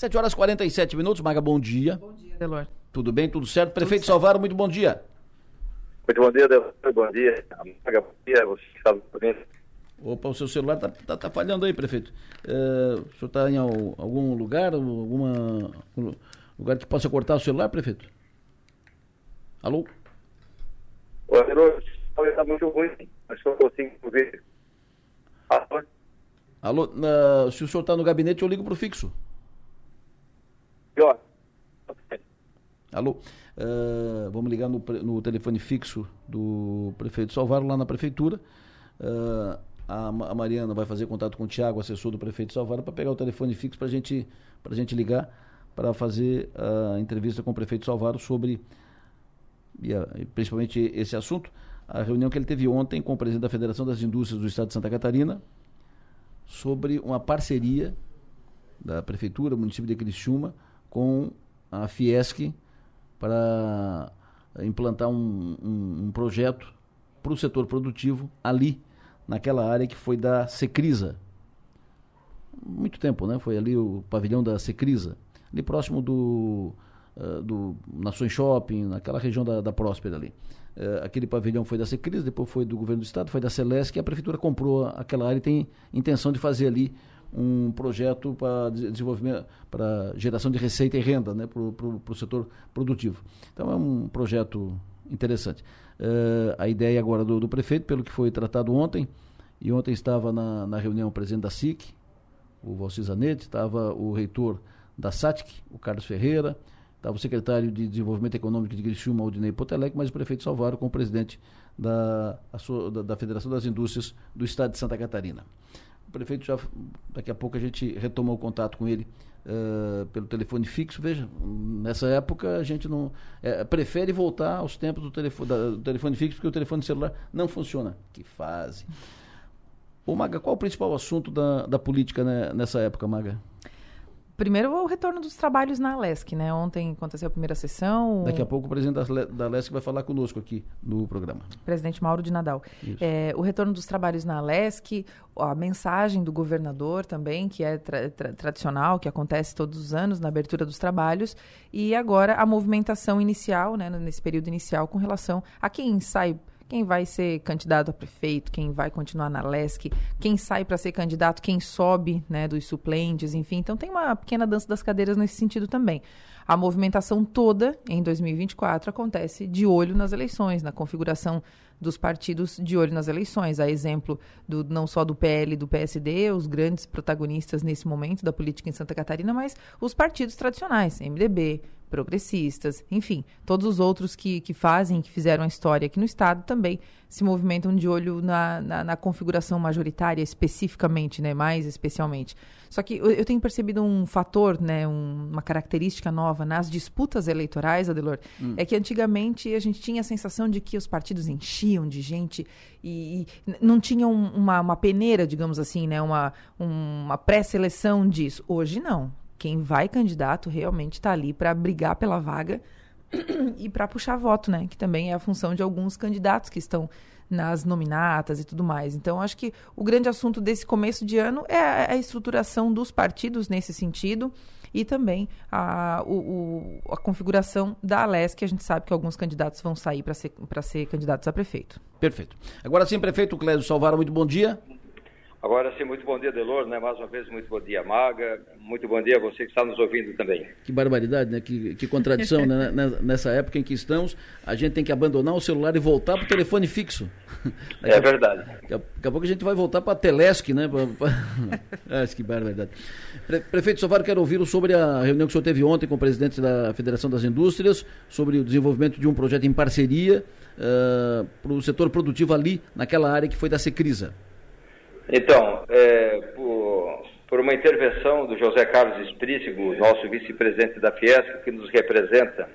7 horas e 47 minutos, Maga, bom dia. Bom dia, Delor. Tudo bem, tudo certo? Prefeito tudo Salvaro, muito bom dia. Muito bom dia, Delor. Bom dia. Maga, bom dia. Você está ouvindo? Opa, o seu celular está tá, tá falhando aí, prefeito. É, o senhor está em algum lugar, alguma lugar que possa cortar o celular, prefeito? Alô? Oi, Delor. Está muito ruim, mas só consigo ouvir. Alô? Alô, uh, se o senhor está no gabinete, eu ligo para o fixo. Pior. Alô? Uh, vamos ligar no, no, telefone fixo do prefeito Salvaro, lá na prefeitura. Uh, a, a, Mariana vai fazer contato com o Tiago, assessor do prefeito Salvaro, para pegar o telefone fixo para gente, a gente ligar para fazer a entrevista com o prefeito Salvaro sobre, principalmente esse assunto, a reunião que ele teve ontem com o presidente da Federação das Indústrias do Estado de Santa Catarina, sobre uma parceria da Prefeitura, município de Criciúma, com a Fiesc para implantar um, um, um projeto para o setor produtivo ali, naquela área que foi da Secrisa. Muito tempo, né? Foi ali o pavilhão da Secrisa, ali próximo do, uh, do Nações Shopping, naquela região da, da Próspera ali. Uh, aquele pavilhão foi da Secris, depois foi do governo do estado, foi da Celeste, que a prefeitura comprou aquela área e tem intenção de fazer ali um projeto para desenvolvimento, para geração de receita e renda né, para o setor produtivo. Então é um projeto interessante. Uh, a ideia agora do, do, prefeito, pelo que foi tratado ontem, e ontem estava na, na reunião o presidente da SIC, o Valci Zanetti, estava o reitor da SATIC, o Carlos Ferreira, Estava o secretário de Desenvolvimento Econômico de Criciúma, Aldinei Potelec, mas o prefeito Salvaro com o presidente da, da, da, Federação das Indústrias do Estado de Santa Catarina. O prefeito já, daqui a pouco a gente retomou o contato com ele uh, pelo telefone fixo. Veja, nessa época a gente não é, prefere voltar aos tempos do telefone, da, do telefone fixo, porque o telefone celular não funciona. Que fase. Ô Maga, qual o principal assunto da, da política né, nessa época, Maga? Primeiro, o retorno dos trabalhos na Alesc, né? Ontem aconteceu a primeira sessão. Daqui a pouco o presidente da Alesc vai falar conosco aqui no programa. Presidente Mauro de Nadal. É, o retorno dos trabalhos na Alesc, a mensagem do governador também, que é tra tra tradicional, que acontece todos os anos na abertura dos trabalhos, e agora a movimentação inicial, né, nesse período inicial, com relação a quem sai quem vai ser candidato a prefeito, quem vai continuar na LESC, quem sai para ser candidato, quem sobe né, dos suplentes, enfim. Então tem uma pequena dança das cadeiras nesse sentido também. A movimentação toda em 2024 acontece de olho nas eleições, na configuração dos partidos de olho nas eleições. A exemplo do, não só do PL e do PSD, os grandes protagonistas nesse momento da política em Santa Catarina, mas os partidos tradicionais, MDB, progressistas, enfim, todos os outros que, que fazem, que fizeram a história aqui no Estado também se movimentam de olho na, na, na configuração majoritária especificamente, né, mais especialmente. Só que eu, eu tenho percebido um fator, né, um, uma característica nova nas disputas eleitorais, Adelor, hum. é que antigamente a gente tinha a sensação de que os partidos enchiam de gente e, e não tinham uma, uma peneira, digamos assim, né, uma, uma pré-seleção disso. Hoje não quem vai candidato realmente está ali para brigar pela vaga e para puxar voto, né? Que também é a função de alguns candidatos que estão nas nominatas e tudo mais. Então, acho que o grande assunto desse começo de ano é a, estruturação dos partidos nesse sentido e também a, o, o, a configuração da ALES, que a gente sabe que alguns candidatos vão sair para ser, ser candidatos a prefeito. Perfeito. Agora sim, prefeito Clésio Salvaro, muito bom dia. Agora sim, muito bom dia, Delor, né? Mais uma vez, muito bom dia, Maga. Muito bom dia a você que está nos ouvindo também. Que barbaridade, né? Que, que contradição, né? Nessa época em que estamos, a gente tem que abandonar o celular e voltar para o telefone fixo. É verdade. Daqui a, daqui a pouco a gente vai voltar para a Telesc, né? Pra, ah, que barbaridade. Pre Prefeito Sovar, quero ouvir sobre a reunião que o senhor teve ontem com o presidente da Federação das Indústrias, sobre o desenvolvimento de um projeto em parceria uh, para o setor produtivo ali, naquela área que foi da Secrisa. Então, é, por, por, uma intervenção do José Carlos Esprícigo, nosso vice-presidente da Fiesc, que nos representa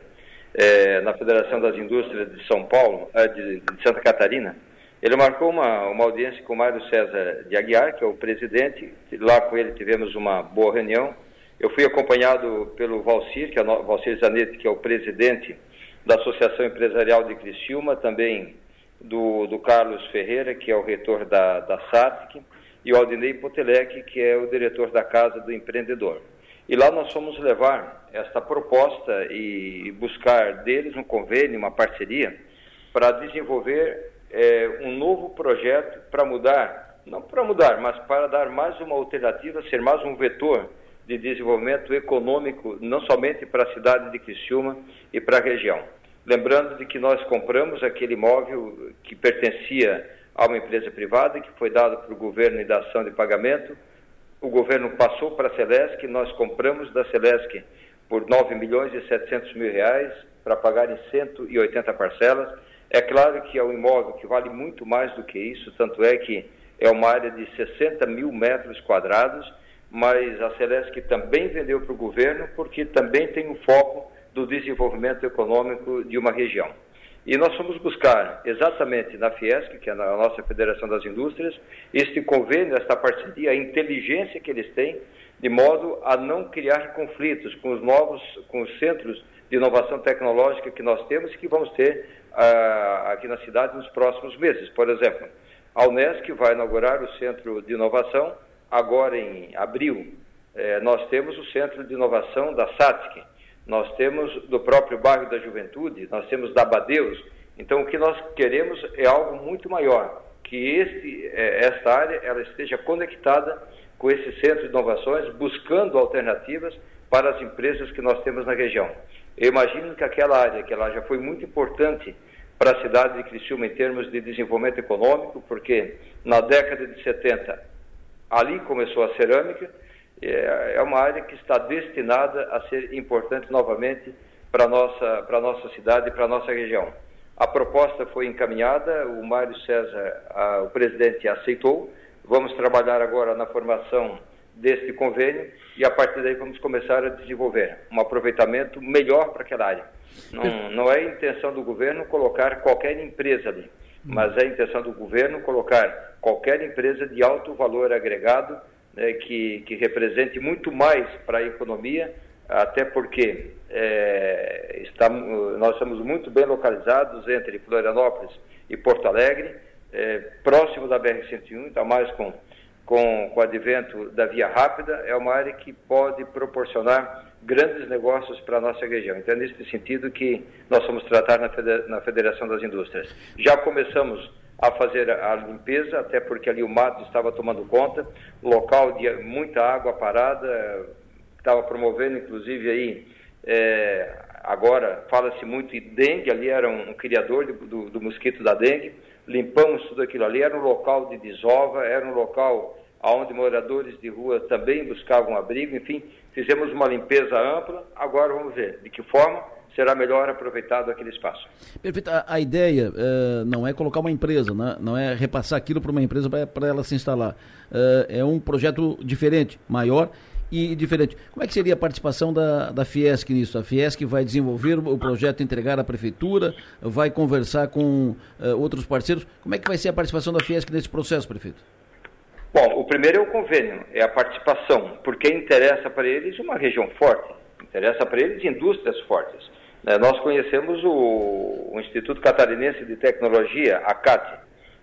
é, na Federação das Indústrias de São Paulo, é, de, de, Santa Catarina, ele marcou uma, uma audiência com o Mário César de Aguiar, que é o presidente. Lá com ele tivemos uma boa reunião. Eu fui acompanhado pelo Valcir, que é o Valcir Zanetti, que é o presidente da Associação Empresarial de Criciúma, também do, do Carlos Ferreira, que é o reitor da, da SATIC, e o Aldinei Potelec, que é o diretor da Casa do Empreendedor. E lá nós fomos levar esta proposta e buscar deles um convênio, uma parceria, para desenvolver é, um novo projeto para mudar, não para mudar, mas para dar mais uma alternativa, ser mais um vetor de desenvolvimento econômico, não somente para a cidade de Criciúma e para a região. Lembrando de que nós compramos aquele imóvel que pertencia a uma empresa privada, que foi dado para o governo em dação de pagamento. O governo passou para a Celesc, nós compramos da Celesc por 9 milhões e 700 mil reais para pagar em 180 parcelas. É claro que é um imóvel que vale muito mais do que isso, tanto é que é uma área de 60 mil metros quadrados, mas a Celesc também vendeu para o governo porque também tem um foco do desenvolvimento econômico de uma região. E nós fomos buscar exatamente na Fiesc, que é a nossa Federação das Indústrias, este convênio, esta parceria, a inteligência que eles têm, de modo a não criar conflitos com os novos, com os centros de inovação tecnológica que nós temos e que vamos ter uh, aqui na cidade nos próximos meses. Por exemplo, a Unesc vai inaugurar o Centro de Inovação agora em abril. Eh, nós temos o Centro de Inovação da SATIC, nós temos do próprio bairro da Juventude, nós temos da Badeus. Então, o que nós queremos é algo muito maior, que este, é, esta área ela esteja conectada com esse centro de inovações, buscando alternativas para as empresas que nós temos na região. Eu imagino que aquela área, que ela já foi muito importante para a cidade de Criciúma em termos de desenvolvimento econômico, porque na década de 70 ali começou a cerâmica, é, é uma área que está destinada a ser importante novamente para a nossa, para nossa cidade e para a nossa região. A proposta foi encaminhada, o Mário César, a, o presidente, aceitou. Vamos trabalhar agora na formação deste convênio e a partir daí vamos começar a desenvolver um aproveitamento melhor para aquela área. Não, não é intenção do governo colocar qualquer empresa ali, mas é intenção do governo colocar qualquer empresa de alto valor agregado né, que, que represente muito mais para a economia, até porque é, nós estamos muito bem localizados entre Florianópolis e Porto Alegre, é, próximo da BR-101, ainda mais com, com, com o advento da via rápida, é uma área que pode proporcionar grandes negócios para a nossa região. Então, é nesse sentido que nós vamos tratar na Federação das Indústrias. Já começamos a fazer a limpeza, até porque ali o mato estava tomando conta, local de muita água parada, estava promovendo inclusive aí, é, agora fala-se muito em dengue, ali era um, um criador do, do, do, mosquito da dengue, limpamos tudo aquilo ali, era um local de desova, era um local onde moradores de rua também buscavam abrigo, enfim, fizemos uma limpeza ampla, agora vamos ver de que forma será melhor aproveitado aquele espaço. Perfeito. A, a ideia uh, não é colocar uma empresa, né? não é repassar aquilo para uma empresa para ela se instalar. Uh, é um projeto diferente, maior e diferente. Como é que seria a participação da, da Fiesc nisso? A Fiesc vai desenvolver o projeto, entregar à prefeitura, vai conversar com uh, outros parceiros. Como é que vai ser a participação da Fiesc nesse processo, prefeito? Bom, o primeiro é o convênio, é a participação, porque interessa para eles uma região forte, interessa para eles indústrias fortes. Né, nós conhecemos o, o Instituto Catarinense de Tecnologia, a CAT.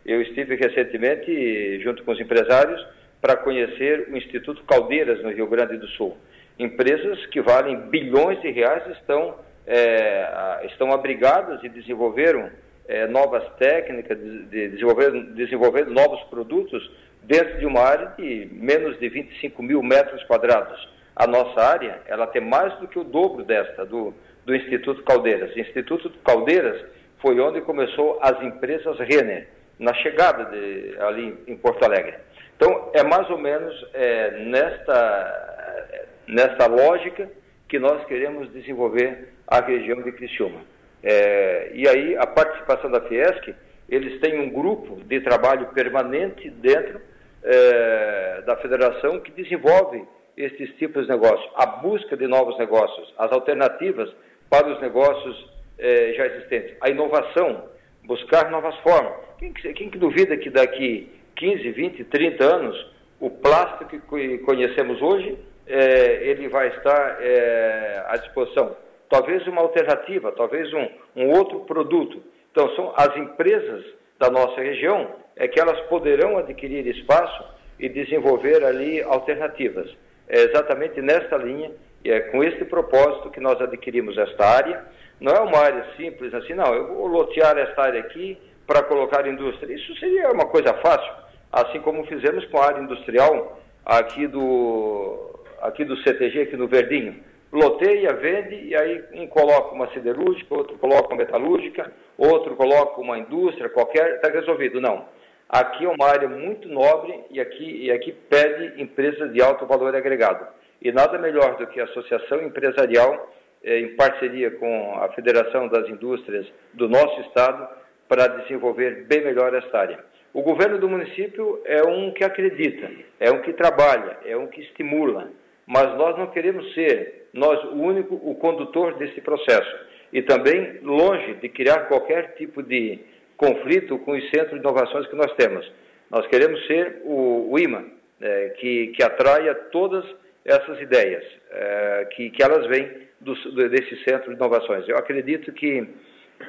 Eu estive recentemente junto com os empresários para conhecer o Instituto Caldeiras, no Rio Grande do Sul. Empresas que valem bilhões de reais estão, é, estão abrigadas e desenvolveram é, novas técnicas, de, de novos produtos dentro de uma área de menos de 25 mil metros quadrados. A nossa área, ela tem mais do que o dobro desta, do, do Instituto Caldeiras. O Instituto Caldeiras foi onde começou as empresas Renner, na chegada de, ali em Porto Alegre. Então, é mais ou menos é, nesta, nesta lógica que nós queremos desenvolver a região de Criciúma. É, e aí, a participação da Fiesc, eles têm um grupo de trabalho permanente dentro é, da federação que desenvolve esses tipos de negócios, a busca de novos negócios, as alternativas para os negócios eh, já existentes. A inovação, buscar novas formas. Quem, quem que duvida que daqui 15, 20, 30 anos, o plástico que conhecemos hoje, eh, ele vai estar eh, à disposição? Talvez uma alternativa, talvez um, um outro produto. Então, são as empresas da nossa região é que elas poderão adquirir espaço e desenvolver ali alternativas. é exatamente nesta linha e é com esse propósito que nós adquirimos esta área. Não é uma área simples assim, não, eu vou lotear esta área aqui para colocar indústria. Isso seria uma coisa fácil, assim como fizemos com a área industrial aqui do, aqui do CTG, aqui no Verdinho. Loteia, vende, e aí um coloca uma siderúrgica, outro coloca uma metalúrgica, outro coloca uma indústria qualquer, está resolvido. Não. Aqui é uma área muito nobre e aqui, e aqui pede empresas de alto valor agregado. E nada melhor do que a associação empresarial, eh, em parceria com a Federação das Indústrias do nosso estado, para desenvolver bem melhor esta área. O governo do município é um que acredita, é um que trabalha, é um que estimula, mas nós não queremos ser nós o único o condutor desse processo e também longe de criar qualquer tipo de conflito com os centros de inovações que nós temos. Nós queremos ser o, o imã é, que, que atraia todas essas ideias, é, que, que elas vêm do, desse centro de inovações. Eu acredito que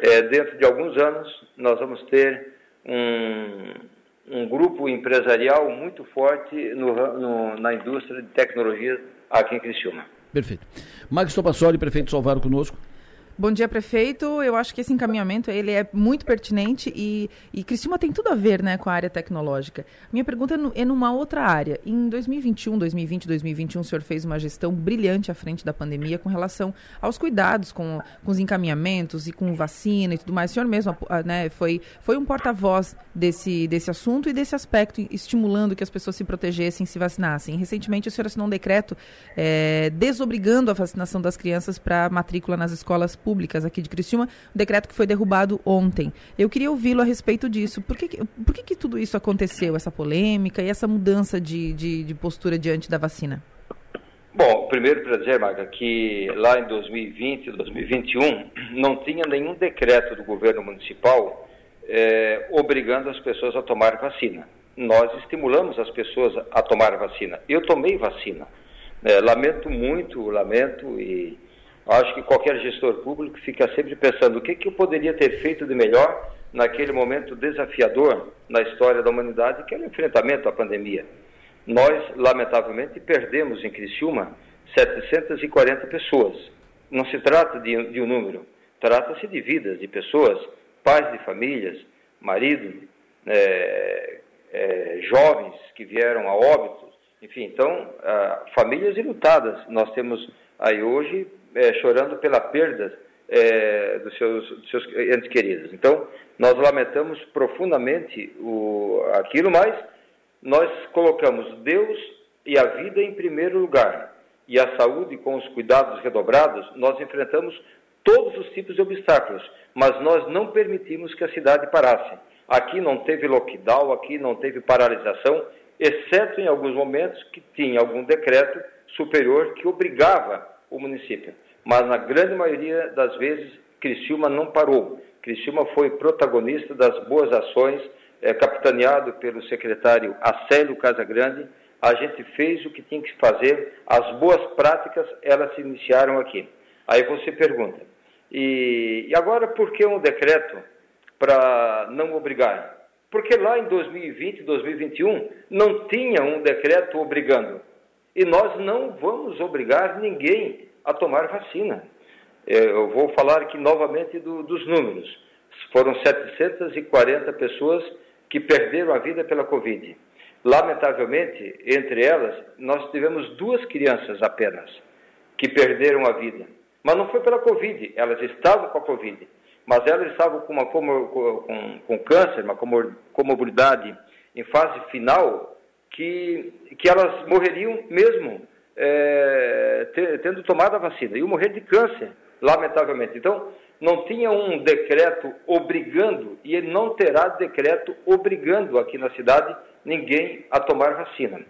é, dentro de alguns anos nós vamos ter um, um grupo empresarial muito forte no, no, na indústria de tecnologia aqui em Criciúma. Perfeito. Max Topassoli, prefeito de Salvador conosco. Bom dia, prefeito. Eu acho que esse encaminhamento ele é muito pertinente e, e tem tudo a ver né, com a área tecnológica. Minha pergunta é, no, é numa outra área. Em 2021, 2020, 2021, o senhor fez uma gestão brilhante à frente da pandemia com relação aos cuidados com, com os encaminhamentos e com vacina e tudo mais. O senhor mesmo né, foi, foi um porta-voz desse, desse assunto e desse aspecto, estimulando que as pessoas se protegessem, se vacinassem. Recentemente, o senhor assinou um decreto é, desobrigando a vacinação das crianças para matrícula nas escolas públicas aqui de Criciúma, um decreto que foi derrubado ontem. Eu queria ouvi-lo a respeito disso. Por que, por que, que tudo isso aconteceu, essa polêmica e essa mudança de, de, de postura diante da vacina? Bom, primeiro para dizer, Marga, que lá em 2020 e 2021 não tinha nenhum decreto do governo municipal é, obrigando as pessoas a tomar vacina. Nós estimulamos as pessoas a tomar vacina. Eu tomei vacina. É, lamento muito, lamento e Acho que qualquer gestor público fica sempre pensando o que, que eu poderia ter feito de melhor naquele momento desafiador na história da humanidade, que é o enfrentamento à pandemia. Nós, lamentavelmente, perdemos em Criciúma 740 pessoas. Não se trata de, de um número, trata-se de vidas, de pessoas, pais de famílias, marido, é, é, jovens que vieram a óbitos, enfim, então, ah, famílias ilutadas. Nós temos aí hoje é, chorando pela perda é, dos, seus, dos seus entes queridos. Então, nós lamentamos profundamente o, aquilo, mas nós colocamos Deus e a vida em primeiro lugar. E a saúde, com os cuidados redobrados, nós enfrentamos todos os tipos de obstáculos, mas nós não permitimos que a cidade parasse. Aqui não teve lockdown, aqui não teve paralisação, exceto em alguns momentos que tinha algum decreto superior que obrigava o município mas na grande maioria das vezes Criciúma não parou. Criciúma foi protagonista das boas ações, é, capitaneado pelo secretário Acélio Casagrande. A gente fez o que tinha que fazer, as boas práticas elas se iniciaram aqui. Aí você pergunta, e, e agora por que um decreto para não obrigar? Porque lá em 2020, 2021, não tinha um decreto obrigando. E nós não vamos obrigar ninguém a tomar vacina. É, eu vou falar aqui novamente do, dos números. Foram 740 pessoas que perderam a vida pela Covid. Lamentavelmente, entre elas, nós tivemos duas crianças apenas que perderam a vida. Mas não foi pela Covid, elas estavam com a Covid, mas elas estavam com, uma com, com câncer, uma comor, comorbidade em fase final, que, que elas morreriam mesmo é, tendo tomado a vacina, e morrer de câncer, lamentavelmente. Então, não tinha um decreto obrigando, e ele não terá decreto obrigando aqui na cidade ninguém a tomar vacina.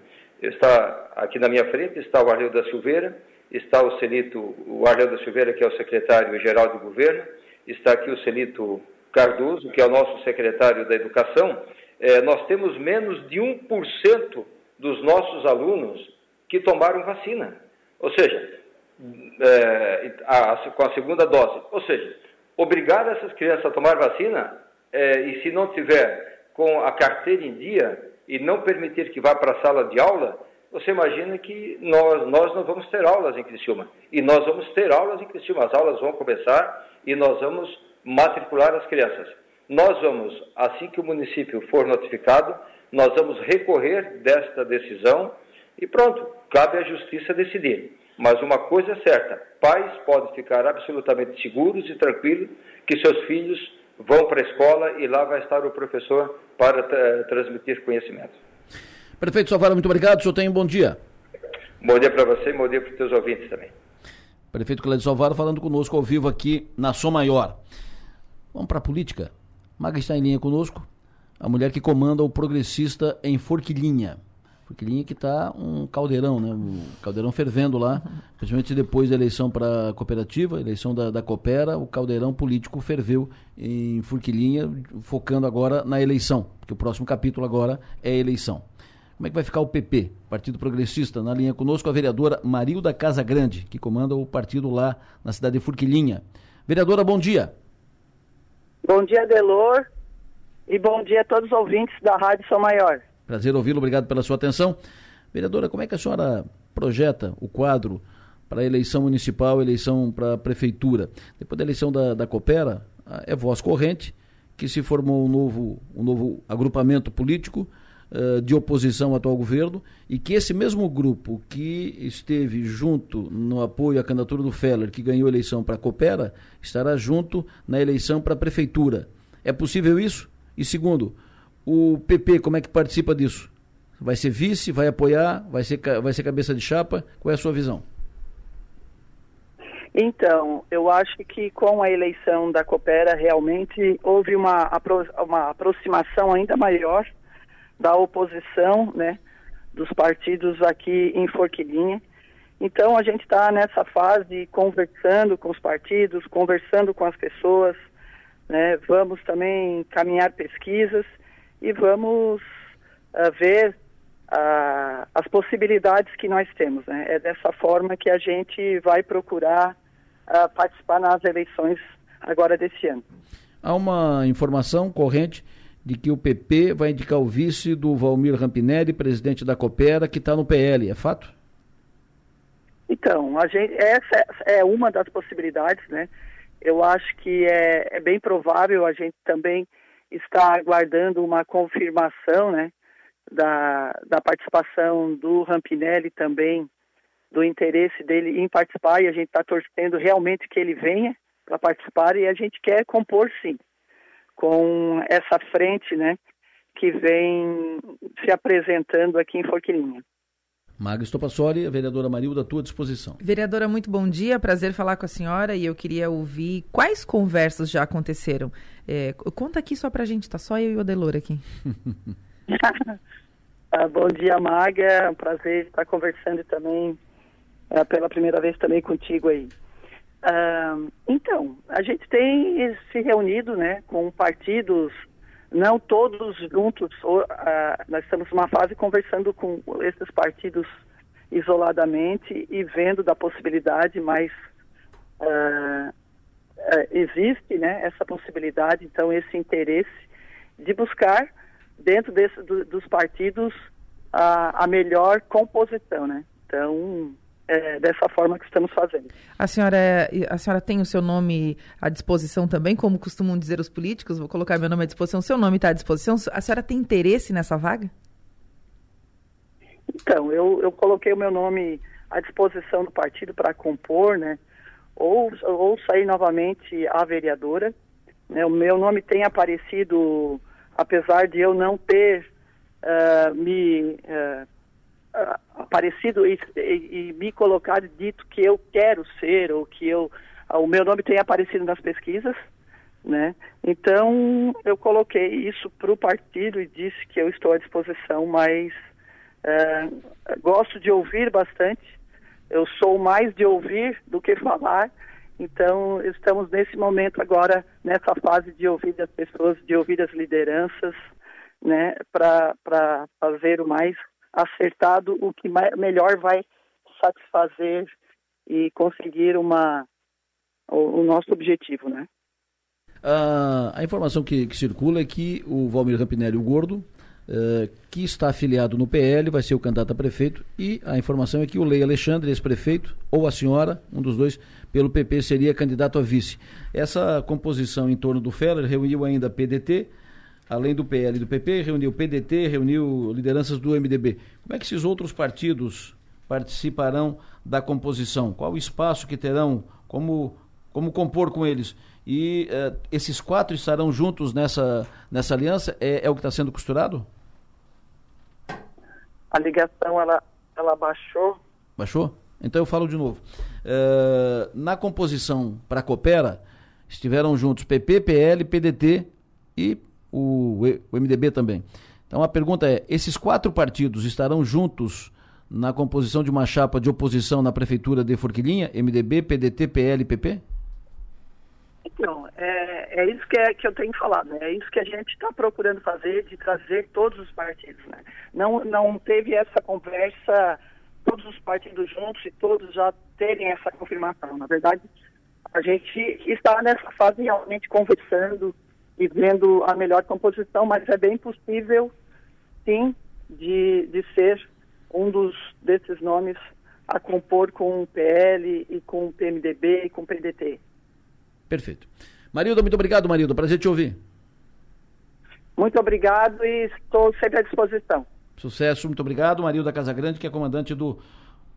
Está aqui na minha frente está o Arleu da Silveira, está o Celito, o Arleu da Silveira, que é o secretário-geral do governo, está aqui o Celito Cardoso, que é o nosso secretário da Educação. É, nós temos menos de 1% dos nossos alunos que tomaram vacina. Ou seja, é, a, a, com a segunda dose. Ou seja, obrigar essas crianças a tomar vacina é, e se não tiver com a carteira em dia e não permitir que vá para a sala de aula, você imagina que nós, nós não vamos ter aulas em Criciúma. E nós vamos ter aulas em Criciúma. As aulas vão começar e nós vamos matricular as crianças. Nós vamos, assim que o município for notificado, nós vamos recorrer desta decisão e pronto, cabe à justiça decidir. Mas uma coisa é certa: pais podem ficar absolutamente seguros e tranquilos que seus filhos vão para a escola e lá vai estar o professor para transmitir conhecimento. Prefeito Salvara, muito obrigado. O senhor tem um bom dia. Bom dia para você e bom dia para os teus ouvintes também. Prefeito Clédio Salvara falando conosco ao vivo aqui na Som Maior. Vamos para a política. Maga está em linha conosco, a mulher que comanda o progressista em Forquilinha. Forquilinha que está um caldeirão, né? Um caldeirão fervendo lá, principalmente depois da eleição para a cooperativa, eleição da, da Coopera, o caldeirão político ferveu em Forquilinha, focando agora na eleição, porque o próximo capítulo agora é a eleição. Como é que vai ficar o PP, Partido Progressista? Na linha conosco a vereadora Marilda Casa Grande, que comanda o partido lá na cidade de Forquilinha. Vereadora, bom dia. Bom dia, Delor. E bom dia a todos os ouvintes da Rádio São Maior. Prazer ouvi-lo, obrigado pela sua atenção. Vereadora, como é que a senhora projeta o quadro para a eleição municipal, eleição para a prefeitura? Depois da eleição da, da Coopera, é voz corrente que se formou um novo, um novo agrupamento político uh, de oposição ao atual governo e que esse mesmo grupo que esteve junto no apoio à candidatura do Feller, que ganhou a eleição para a Coopera, estará junto na eleição para a prefeitura. É possível isso? E segundo, o PP, como é que participa disso? Vai ser vice, vai apoiar, vai ser, vai ser cabeça de chapa? Qual é a sua visão? Então, eu acho que com a eleição da Coopera realmente houve uma, uma aproximação ainda maior da oposição, né, dos partidos aqui em Forquilinha. Então, a gente está nessa fase conversando com os partidos, conversando com as pessoas, né, vamos também caminhar pesquisas e vamos uh, ver uh, as possibilidades que nós temos. Né? É dessa forma que a gente vai procurar uh, participar nas eleições agora desse ano. Há uma informação corrente de que o PP vai indicar o vice do Valmir Rampinelli, presidente da Coopera, que está no PL, é fato? Então, gente, essa é uma das possibilidades, né? Eu acho que é, é bem provável a gente também está aguardando uma confirmação né, da, da participação do Rampinelli também, do interesse dele em participar, e a gente está torcendo realmente que ele venha para participar, e a gente quer compor sim, com essa frente né, que vem se apresentando aqui em Forquilinha. Maga Estopassori, a vereadora Marilda, à tua disposição. Vereadora, muito bom dia, prazer falar com a senhora e eu queria ouvir quais conversas já aconteceram. É, conta aqui só pra gente, tá só eu e o Adelor aqui. ah, bom dia, Maga, é um prazer estar conversando também é, pela primeira vez também contigo aí. Ah, então, a gente tem se reunido né, com partidos não todos juntos, uh, nós estamos numa fase conversando com esses partidos isoladamente e vendo da possibilidade, mas uh, uh, existe né, essa possibilidade, então esse interesse de buscar dentro desse, do, dos partidos a melhor composição, né? Então é dessa forma que estamos fazendo. A senhora, é, a senhora tem o seu nome à disposição também, como costumam dizer os políticos? Vou colocar meu nome à disposição. O seu nome está à disposição? A senhora tem interesse nessa vaga? Então, eu, eu coloquei o meu nome à disposição do partido para compor, né? Ou, ou sair novamente a vereadora. Né? O meu nome tem aparecido, apesar de eu não ter uh, me uh, aparecido e, e, e, me colocado dito que eu quero ser ou que eu o meu nome tem aparecido nas pesquisas, né? Então eu coloquei isso para o partido e disse que eu estou à disposição, mas é, gosto de ouvir bastante. Eu sou mais de ouvir do que falar. Então estamos nesse momento agora nessa fase de ouvir as pessoas, de ouvir as lideranças, né? Para fazer o mais acertado o que melhor vai satisfazer e conseguir uma o, o nosso objetivo, né? a informação que, que, circula é que o Valmir Rampinelli, o gordo, uh, que está afiliado no PL, vai ser o candidato a prefeito, e a informação é que o Lei Alexandre, ex-prefeito, ou a senhora, um dos dois, pelo PP, seria candidato a vice. Essa composição em torno do Feller reuniu ainda PDT, além do PL e do PP, reuniu PDT, reuniu lideranças do MDB. Como é que esses outros partidos participarão da composição? Qual o espaço que terão? Como, como compor com eles? E uh, esses quatro estarão juntos nessa, nessa aliança? É, é o que está sendo costurado? A ligação, ela, ela baixou. Baixou? Então eu falo de novo. Uh, na composição para a Coopera, estiveram juntos PP, PL, PDT e o, o MDB também. Então a pergunta é: esses quatro partidos estarão juntos na composição de uma chapa de oposição na prefeitura de Forquilinha, MDB, PDT, PL PP? Então, é, é isso que, é, que eu tenho falado, né? é isso que a gente está procurando fazer, de trazer todos os partidos. Né? Não, não teve essa conversa, todos os partidos juntos e todos já terem essa confirmação. Na verdade, a gente está nessa fase realmente conversando e vendo a melhor composição, mas é bem possível, sim, de, de ser um dos desses nomes a compor com o PL e com o PMDB e com o PDT. Perfeito. Marilda, muito obrigado, Marilda. Prazer te ouvir. Muito obrigado e estou sempre à disposição. Sucesso, muito obrigado. Marilda Casagrande, que é comandante do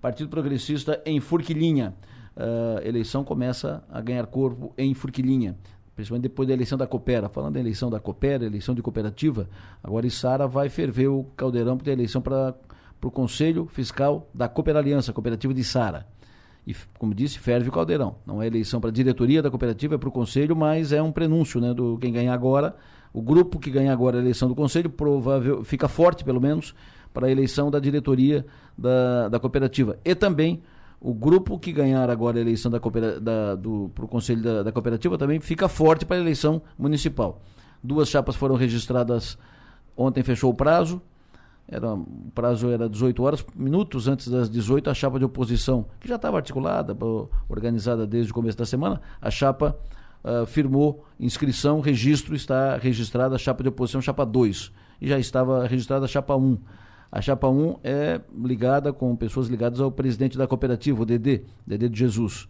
Partido Progressista em Furquilinha. Uh, eleição começa a ganhar corpo em Furquilinha, principalmente depois da eleição da Coopera. Falando da eleição da Coopera, eleição de cooperativa, agora Sara vai ferver o caldeirão é a eleição para o Conselho Fiscal da Cooper Aliança, Cooperativa de Sara e, como disse, ferve o caldeirão. Não é eleição para a diretoria da cooperativa, é para o conselho, mas é um prenúncio, né, do quem ganhar agora. O grupo que ganhar agora a eleição do conselho provável fica forte, pelo menos, para a eleição da diretoria da, da cooperativa. E também o grupo que ganhar agora a eleição da, da, do pro conselho da, da cooperativa também fica forte para a eleição municipal. Duas chapas foram registradas ontem, fechou o prazo era, o prazo era 18 horas, minutos antes das 18, a chapa de oposição, que já estava articulada, organizada desde o começo da semana, a chapa uh, firmou inscrição, registro, está registrada a chapa de oposição, chapa 2, e já estava registrada a chapa 1. A chapa 1 é ligada com pessoas ligadas ao presidente da cooperativa, o Dedê, Dedê de Jesus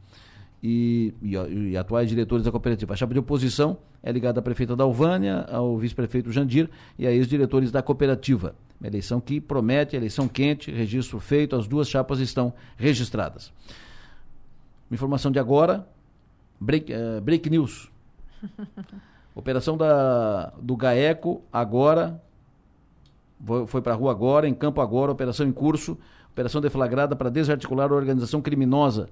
e, e, e, atuais diretores da cooperativa. A chapa de oposição é ligada à prefeita da Alvânia, ao vice-prefeito Jandir e a ex-diretores da cooperativa. Uma eleição que promete, eleição quente, registro feito, as duas chapas estão registradas. Informação de agora, break, uh, break news. Operação da, do GAECO agora, foi para a rua agora, em campo agora, operação em curso, operação deflagrada para desarticular a organização criminosa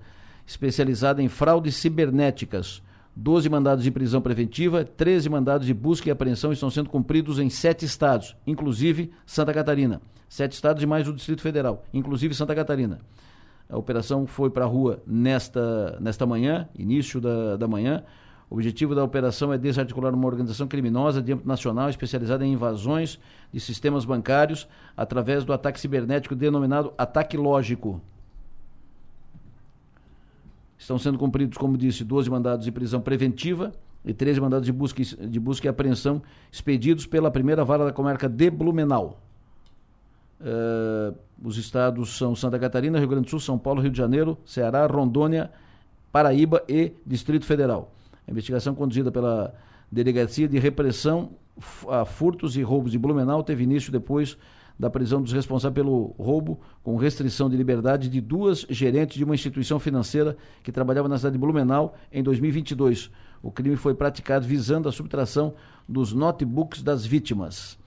especializada em fraudes cibernéticas. 12 mandados de prisão preventiva, 13 mandados de busca e apreensão estão sendo cumpridos em sete estados, inclusive Santa Catarina. Sete estados e mais o Distrito Federal, inclusive Santa Catarina. A operação foi para a rua nesta, nesta manhã, início da, da manhã. O objetivo da operação é desarticular uma organização criminosa de âmbito nacional especializada em invasões de sistemas bancários através do ataque cibernético denominado ataque lógico. Estão sendo cumpridos, como disse, 12 mandados de prisão preventiva e 13 mandados de busca, de busca e apreensão expedidos pela primeira vara da comarca de Blumenau. Uh, os estados são Santa Catarina, Rio Grande do Sul, São Paulo, Rio de Janeiro, Ceará, Rondônia, Paraíba e Distrito Federal. A investigação conduzida pela Delegacia de Repressão a Furtos e Roubos de Blumenau teve início depois da prisão dos responsáveis pelo roubo com restrição de liberdade de duas gerentes de uma instituição financeira que trabalhava na cidade de Blumenau em 2022. O crime foi praticado visando a subtração dos notebooks das vítimas.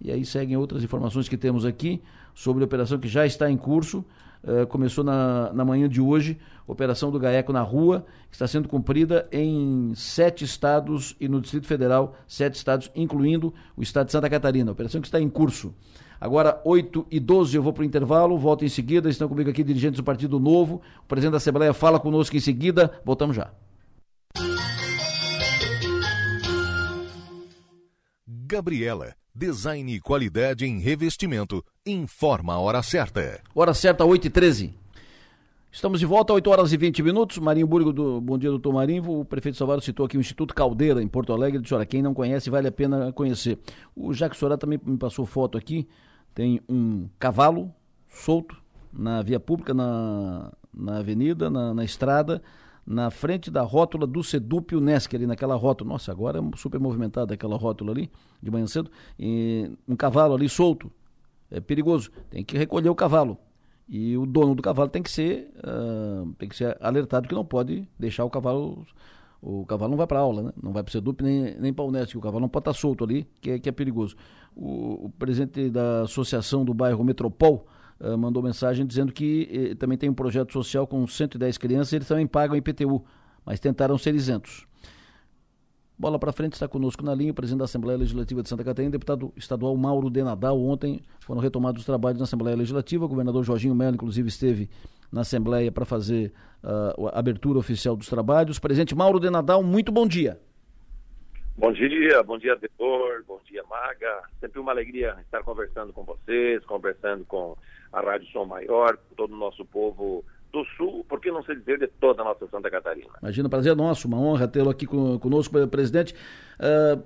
E aí seguem outras informações que temos aqui sobre a operação que já está em curso. Uh, começou na, na manhã de hoje, operação do GAECO na rua, que está sendo cumprida em sete estados e no Distrito Federal, sete estados, incluindo o estado de Santa Catarina. Operação que está em curso. Agora, 8 e 12, eu vou para o intervalo, volto em seguida. Estão comigo aqui dirigentes do Partido Novo. O presidente da Assembleia fala conosco em seguida. Voltamos já. Gabriela, design e qualidade em revestimento. Informa a hora certa. Hora certa, 8 e 13. Estamos de volta, 8 horas e 20 minutos. Marinho Burgo, do Bom Dia, doutor Marinho. O prefeito Salvador citou aqui o Instituto Caldeira, em Porto Alegre. Ele disse, quem não conhece, vale a pena conhecer. O Jacques Sorá também me passou foto aqui. Tem um cavalo solto na via pública, na, na avenida, na, na estrada, na frente da rótula do Sedup Unesc, ali naquela rótula. Nossa, agora é super movimentada aquela rótula ali, de manhã cedo. E um cavalo ali solto. É perigoso. Tem que recolher o cavalo e o dono do cavalo tem que ser uh, tem que ser alertado que não pode deixar o cavalo o cavalo não vai para aula, né? não vai para o SEDUP nem, nem para o Unesco, o cavalo não pode estar tá solto ali, que é, que é perigoso. O, o presidente da Associação do Bairro Metropol uh, mandou mensagem dizendo que eh, também tem um projeto social com 110 crianças, eles também pagam IPTU, mas tentaram ser isentos. Bola para frente, está conosco na linha o presidente da Assembleia Legislativa de Santa Catarina, deputado estadual Mauro de Nadal. Ontem foram retomados os trabalhos na Assembleia Legislativa. O governador Jorginho Melo, inclusive, esteve na Assembleia para fazer uh, a abertura oficial dos trabalhos. Presidente Mauro de Nadal, muito bom dia. Bom dia, bom dia, Debor, bom dia, Maga. Sempre uma alegria estar conversando com vocês, conversando com a Rádio Som Maior, todo o nosso povo do Sul, por que não se dizer de toda a nossa Santa Catarina. Imagina, prazer é nosso, uma honra tê-lo aqui conosco, presidente. Uh,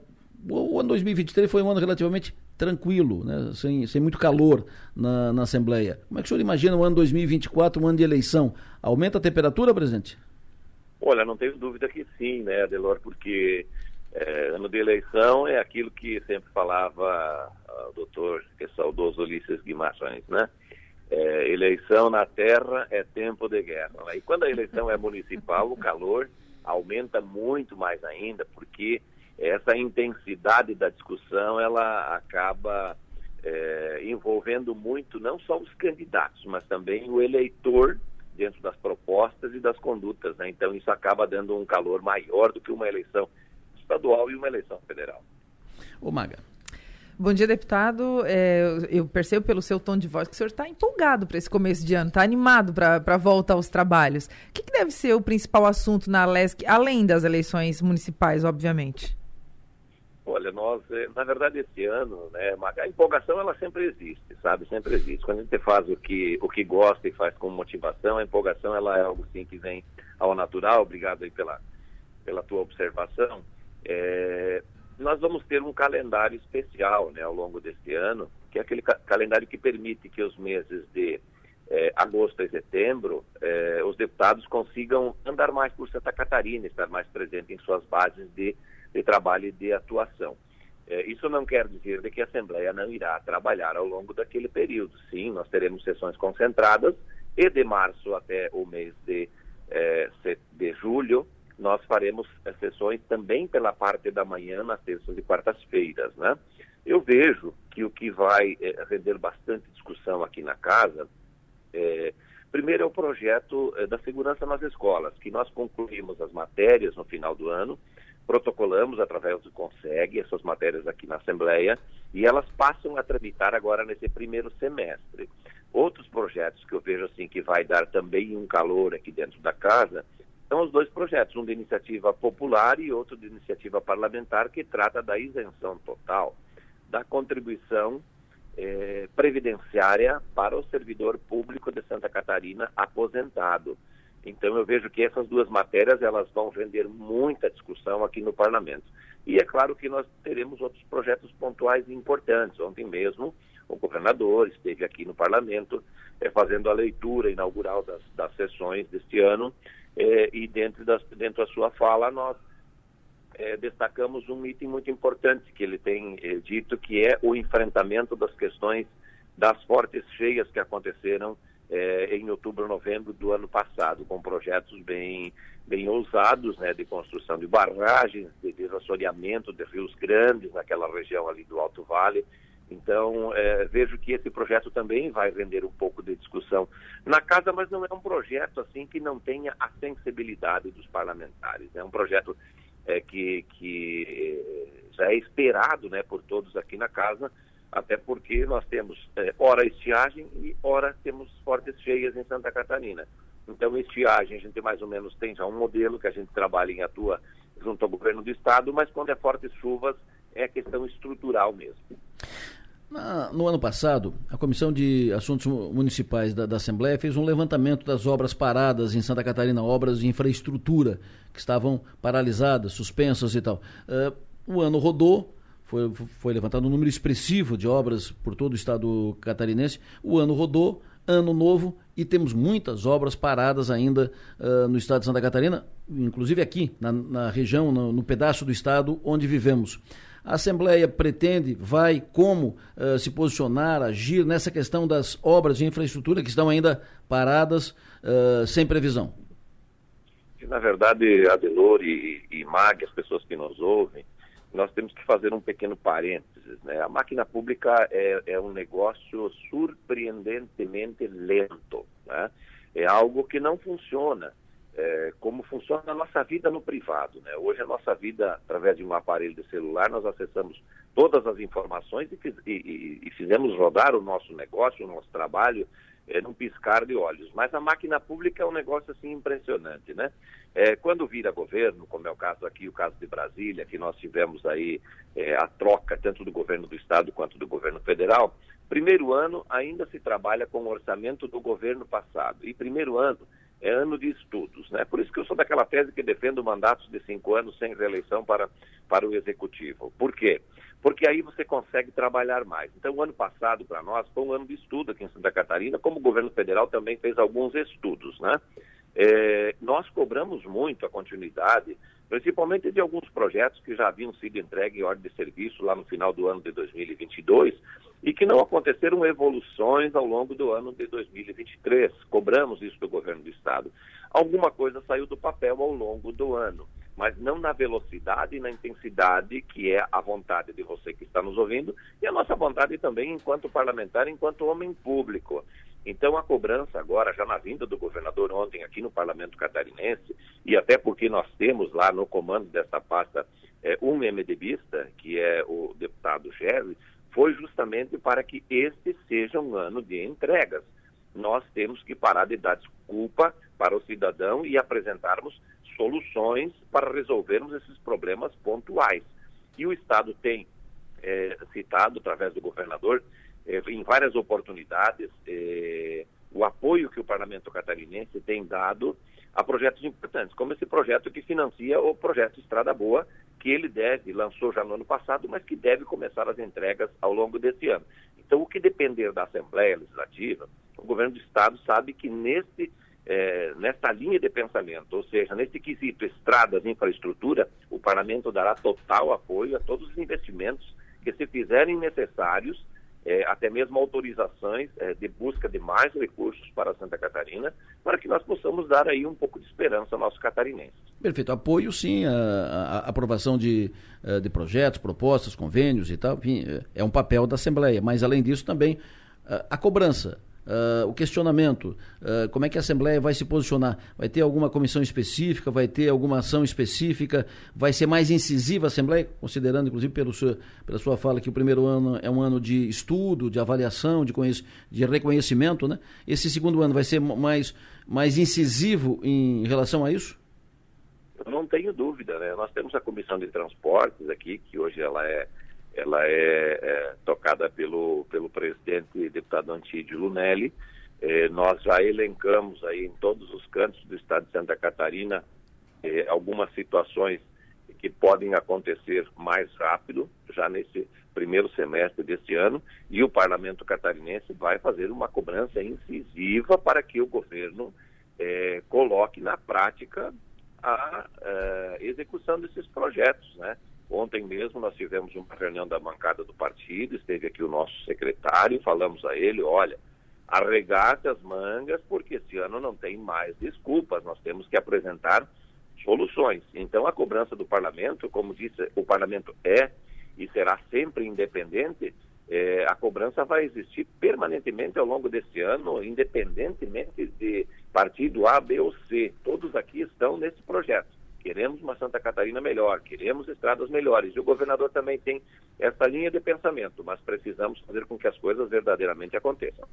o ano 2023 foi um ano relativamente tranquilo, né? sem, sem muito calor na, na Assembleia. Como é que o senhor imagina o ano 2024, um ano de eleição? Aumenta a temperatura, presidente? Olha, não tenho dúvida que sim, né, Adelor, porque é, ano de eleição é aquilo que sempre falava o doutor, que é saudoso Ulisses Guimarães, né? É, eleição na terra é tempo de guerra. Né? E quando a eleição é municipal, o calor aumenta muito mais ainda, porque essa intensidade da discussão ela acaba é, envolvendo muito não só os candidatos, mas também o eleitor dentro das propostas e das condutas. Né? Então isso acaba dando um calor maior do que uma eleição estadual e uma eleição federal. Ô Maga, Bom dia, deputado. É, eu percebo pelo seu tom de voz que o senhor está empolgado para esse começo de ano, está animado para a volta aos trabalhos. O que, que, deve ser o principal assunto na LESC, além das eleições municipais, obviamente? Olha, nós, é, na verdade, esse ano, né, a empolgação ela sempre existe, sabe? Sempre existe. Quando a gente faz o que, o que gosta e faz com motivação, a empolgação ela é algo sim que vem ao natural. Obrigado aí pela, pela tua observação. Vamos ter um calendário especial né, ao longo deste ano, que é aquele ca calendário que permite que os meses de eh, agosto e setembro eh, os deputados consigam andar mais por Santa Catarina, estar mais presente em suas bases de, de trabalho e de atuação. Eh, isso não quer dizer de que a Assembleia não irá trabalhar ao longo daquele período. Sim, nós teremos sessões concentradas e de março até o mês de, de julho nós faremos sessões também pela parte da manhã, nas terças e quartas-feiras, né? Eu vejo que o que vai é, render bastante discussão aqui na casa, é, primeiro é o projeto é, da segurança nas escolas, que nós concluímos as matérias no final do ano, protocolamos através do CONSEG essas matérias aqui na Assembleia e elas passam a tramitar agora nesse primeiro semestre. Outros projetos que eu vejo assim que vai dar também um calor aqui dentro da casa são os dois projetos, um de iniciativa popular e outro de iniciativa parlamentar, que trata da isenção total da contribuição eh, previdenciária para o servidor público de Santa Catarina aposentado. Então eu vejo que essas duas matérias elas vão render muita discussão aqui no parlamento. E é claro que nós teremos outros projetos pontuais importantes. Ontem mesmo o governador esteve aqui no parlamento eh, fazendo a leitura inaugural das, das sessões deste ano é, e dentro, das, dentro da sua fala nós é, destacamos um item muito importante que ele tem é, dito, que é o enfrentamento das questões das fortes cheias que aconteceram em outubro, novembro do ano passado, com projetos bem, bem ousados né, de construção de barragens, de desassoreamento de rios grandes naquela região ali do Alto Vale, então, é, vejo que esse projeto também vai render um pouco de discussão na casa, mas não é um projeto assim que não tenha a sensibilidade dos parlamentares. É um projeto é, que, que já é esperado né, por todos aqui na casa, até porque nós temos é, ora estiagem e ora temos fortes cheias em Santa Catarina. Então, estiagem, a gente mais ou menos tem já um modelo que a gente trabalha e atua junto ao governo do estado, mas quando é fortes chuvas, é questão estrutural mesmo. Na, no ano passado, a Comissão de Assuntos Municipais da, da, Assembleia fez um levantamento das obras paradas em Santa Catarina, obras de infraestrutura que estavam paralisadas, suspensas e tal. Uh, o ano rodou, foi, foi levantado um número expressivo de obras por todo o estado catarinense. O ano rodou, ano novo, e temos muitas obras paradas ainda uh, no estado de Santa Catarina, inclusive aqui, na, na região, no, no pedaço do estado onde vivemos. A Assembleia pretende, vai, como uh, se posicionar, agir nessa questão das obras de infraestrutura que estão ainda paradas, uh, sem previsão? Na verdade, Adelor e, e Mag, as pessoas que nos ouvem, nós temos que fazer um pequeno parênteses. Né? A máquina pública é, é um negócio surpreendentemente lento. Né? É algo que não funciona é, como funciona a nossa vida no privado. Né? Hoje, a nossa vida, através de um aparelho de celular, nós acessamos todas as informações e, e, e fizemos rodar o nosso negócio, o nosso trabalho, é, num piscar de olhos. Mas a máquina pública é um negócio assim impressionante, né? É, quando vira governo, como é o caso aqui, o caso de Brasília, que nós tivemos aí é, a troca tanto do governo do estado quanto do governo federal, primeiro ano ainda se trabalha com o orçamento do governo passado. E primeiro ano é ano de estudos. Né? Por isso que eu sou daquela tese que defendo mandatos de cinco anos sem reeleição para, para o executivo. Por quê? Porque aí você consegue trabalhar mais. Então, o ano passado, para nós, foi um ano de estudo aqui em Santa Catarina, como o governo federal também fez alguns estudos. Né? É, nós cobramos muito a continuidade, principalmente de alguns projetos que já haviam sido entregues em ordem de serviço lá no final do ano de 2022 e que não aconteceram evoluções ao longo do ano de 2023. Cobramos isso do governo do Estado. Alguma coisa saiu do papel ao longo do ano, mas não na velocidade e na intensidade que é a vontade de você que está nos ouvindo e a nossa vontade também enquanto parlamentar, enquanto homem público. Então, a cobrança agora, já na vinda do governador ontem aqui no Parlamento Catarinense, e até porque nós temos lá no comando dessa pasta é, um MDBista, que é o deputado Gerry, foi justamente para que este seja um ano de entregas. Nós temos que parar de dar desculpa para o cidadão e apresentarmos soluções para resolvermos esses problemas pontuais. E o Estado tem é, citado, através do governador, é, em várias oportunidades, é, o apoio que o Parlamento Catarinense tem dado a projetos importantes, como esse projeto que financia o projeto Estrada Boa, que ele deve, lançou já no ano passado, mas que deve começar as entregas ao longo desse ano. Então, o que depender da Assembleia Legislativa, o governo do Estado sabe que nesse, é, nesta linha de pensamento, ou seja, nesse quesito estradas e infraestrutura, o Parlamento dará total apoio a todos os investimentos que se fizerem necessários é, até mesmo autorizações é, de busca de mais recursos para Santa Catarina, para que nós possamos dar aí um pouco de esperança aos nossos catarinenses. Perfeito. Apoio, sim, a, a aprovação de, eh, de projetos, propostas, convênios e tal, enfim, é um papel da Assembleia, mas além disso também a cobrança Uh, o questionamento, uh, como é que a Assembleia vai se posicionar? Vai ter alguma comissão específica? Vai ter alguma ação específica? Vai ser mais incisiva a Assembleia? Considerando, inclusive, pelo seu, pela sua fala, que o primeiro ano é um ano de estudo, de avaliação, de, de reconhecimento, né? Esse segundo ano vai ser mais, mais incisivo em relação a isso? Eu não tenho dúvida, né? Nós temos a Comissão de Transportes aqui, que hoje ela é ela é, é, tocada pelo, pelo presidente deputado Antídio Lunelli. É, nós já elencamos aí em todos os cantos do estado de Santa Catarina é, algumas situações que podem acontecer mais rápido, já nesse primeiro semestre deste ano, e o parlamento catarinense vai fazer uma cobrança incisiva para que o governo é, coloque na prática a, a execução desses projetos, né? Ontem mesmo nós tivemos uma reunião da bancada do partido, esteve aqui o nosso secretário, falamos a ele, olha, arregace as mangas, porque esse ano não tem mais desculpas, nós temos que apresentar soluções. Então a cobrança do parlamento, como disse, o parlamento é e será sempre independente, é, a cobrança vai existir permanentemente ao longo desse ano, independentemente de partido A, B ou C. Todos aqui estão nesse projeto. Queremos uma Santa Catarina melhor, queremos estradas melhores. E o governador também tem essa linha de pensamento, mas precisamos fazer com que as coisas verdadeiramente aconteçam.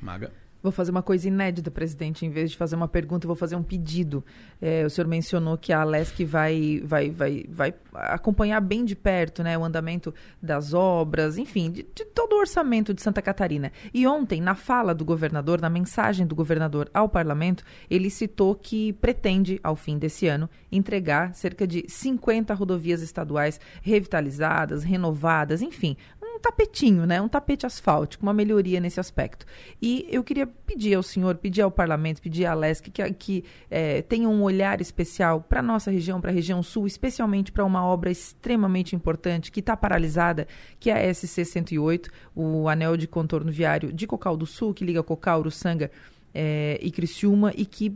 Maga. Vou fazer uma coisa inédita, presidente. Em vez de fazer uma pergunta, vou fazer um pedido. É, o senhor mencionou que a Alesc vai, vai, vai, vai acompanhar bem de perto né, o andamento das obras, enfim, de, de, todo o orçamento de Santa Catarina. E ontem, na fala do governador, na mensagem do governador ao parlamento, ele citou que pretende, ao fim desse ano, entregar cerca de 50 rodovias estaduais revitalizadas, renovadas, enfim, tapetinho, né? Um tapete asfáltico, uma melhoria nesse aspecto. E eu queria pedir ao senhor, pedir ao parlamento, pedir à LESC que, que é, tenha um olhar especial para a nossa região, para a região sul, especialmente para uma obra extremamente importante que está paralisada, que é a SC 108, o anel de contorno viário de Cocal do Sul, que liga Cocal, Uruçanga é, e Criciúma, e que,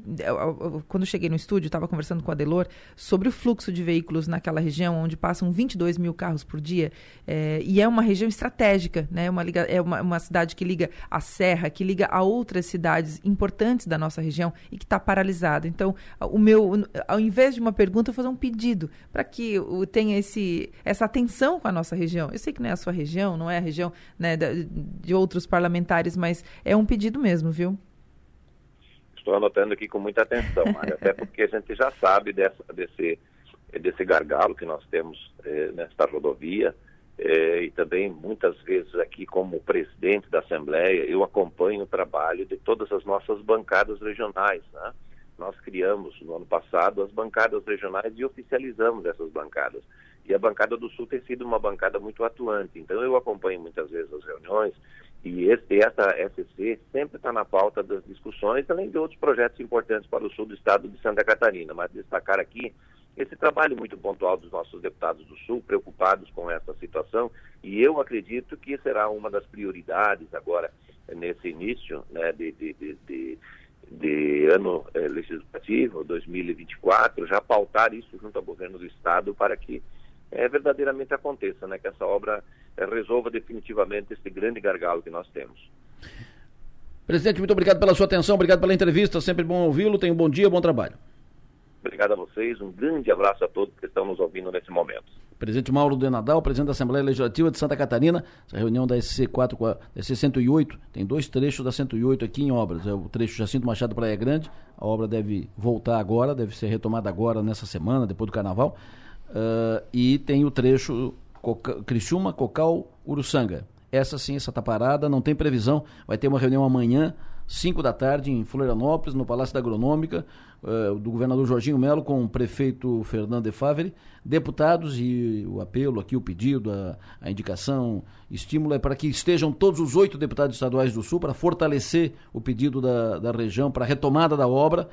quando eu cheguei no estúdio, estava conversando com a Delor sobre o fluxo de veículos naquela região, onde passam 22 mil carros por dia, é, e é uma região estratégica, né? uma, é uma, uma cidade que liga a Serra, que liga a outras cidades importantes da nossa região e que está paralisada. Então, o meu, ao invés de uma pergunta, eu vou fazer um pedido para que tenha esse, essa atenção com a nossa região. Eu sei que não é a sua região, não é a região né, de outros parlamentares, mas é um pedido mesmo, viu? Estou anotando aqui com muita atenção, até porque a gente já sabe dessa, desse, desse gargalo que nós temos eh, nesta rodovia. Eh, e também, muitas vezes, aqui, como presidente da Assembleia, eu acompanho o trabalho de todas as nossas bancadas regionais. Né? Nós criamos, no ano passado, as bancadas regionais e oficializamos essas bancadas. E a bancada do Sul tem sido uma bancada muito atuante. Então, eu acompanho muitas vezes as reuniões e esse, essa SC sempre está na pauta das discussões, além de outros projetos importantes para o sul do estado de Santa Catarina. Mas destacar aqui esse trabalho muito pontual dos nossos deputados do Sul, preocupados com essa situação, e eu acredito que será uma das prioridades agora, nesse início né, de, de, de, de, ano eh, legislativo, 2024, já pautar isso junto ao governo do Estado para que é, verdadeiramente aconteça, né? que essa obra é, resolva definitivamente esse grande gargalo que nós temos. Presidente, muito obrigado pela sua atenção, obrigado pela entrevista, sempre bom ouvi-lo, tenha um bom dia, bom trabalho. Obrigado a vocês, um grande abraço a todos que estão nos ouvindo nesse momento. Presidente Mauro de Nadal, presidente da Assembleia Legislativa de Santa Catarina, essa reunião da SC4, da SC108, tem dois trechos da 108 aqui em obras, é o trecho Jacinto Machado Praia Grande, a obra deve voltar agora, deve ser retomada agora nessa semana, depois do Carnaval, Uh, e tem o trecho Coca, Criciúma, Cocal, Uruçanga. Essa sim, essa tá parada, não tem previsão. Vai ter uma reunião amanhã, 5 da tarde, em Florianópolis, no Palácio da Agronômica, uh, do governador Jorginho Melo com o prefeito Fernando de Favre, deputados e o apelo aqui, o pedido, a, a indicação, estímulo é para que estejam todos os oito deputados estaduais do Sul para fortalecer o pedido da, da região para a retomada da obra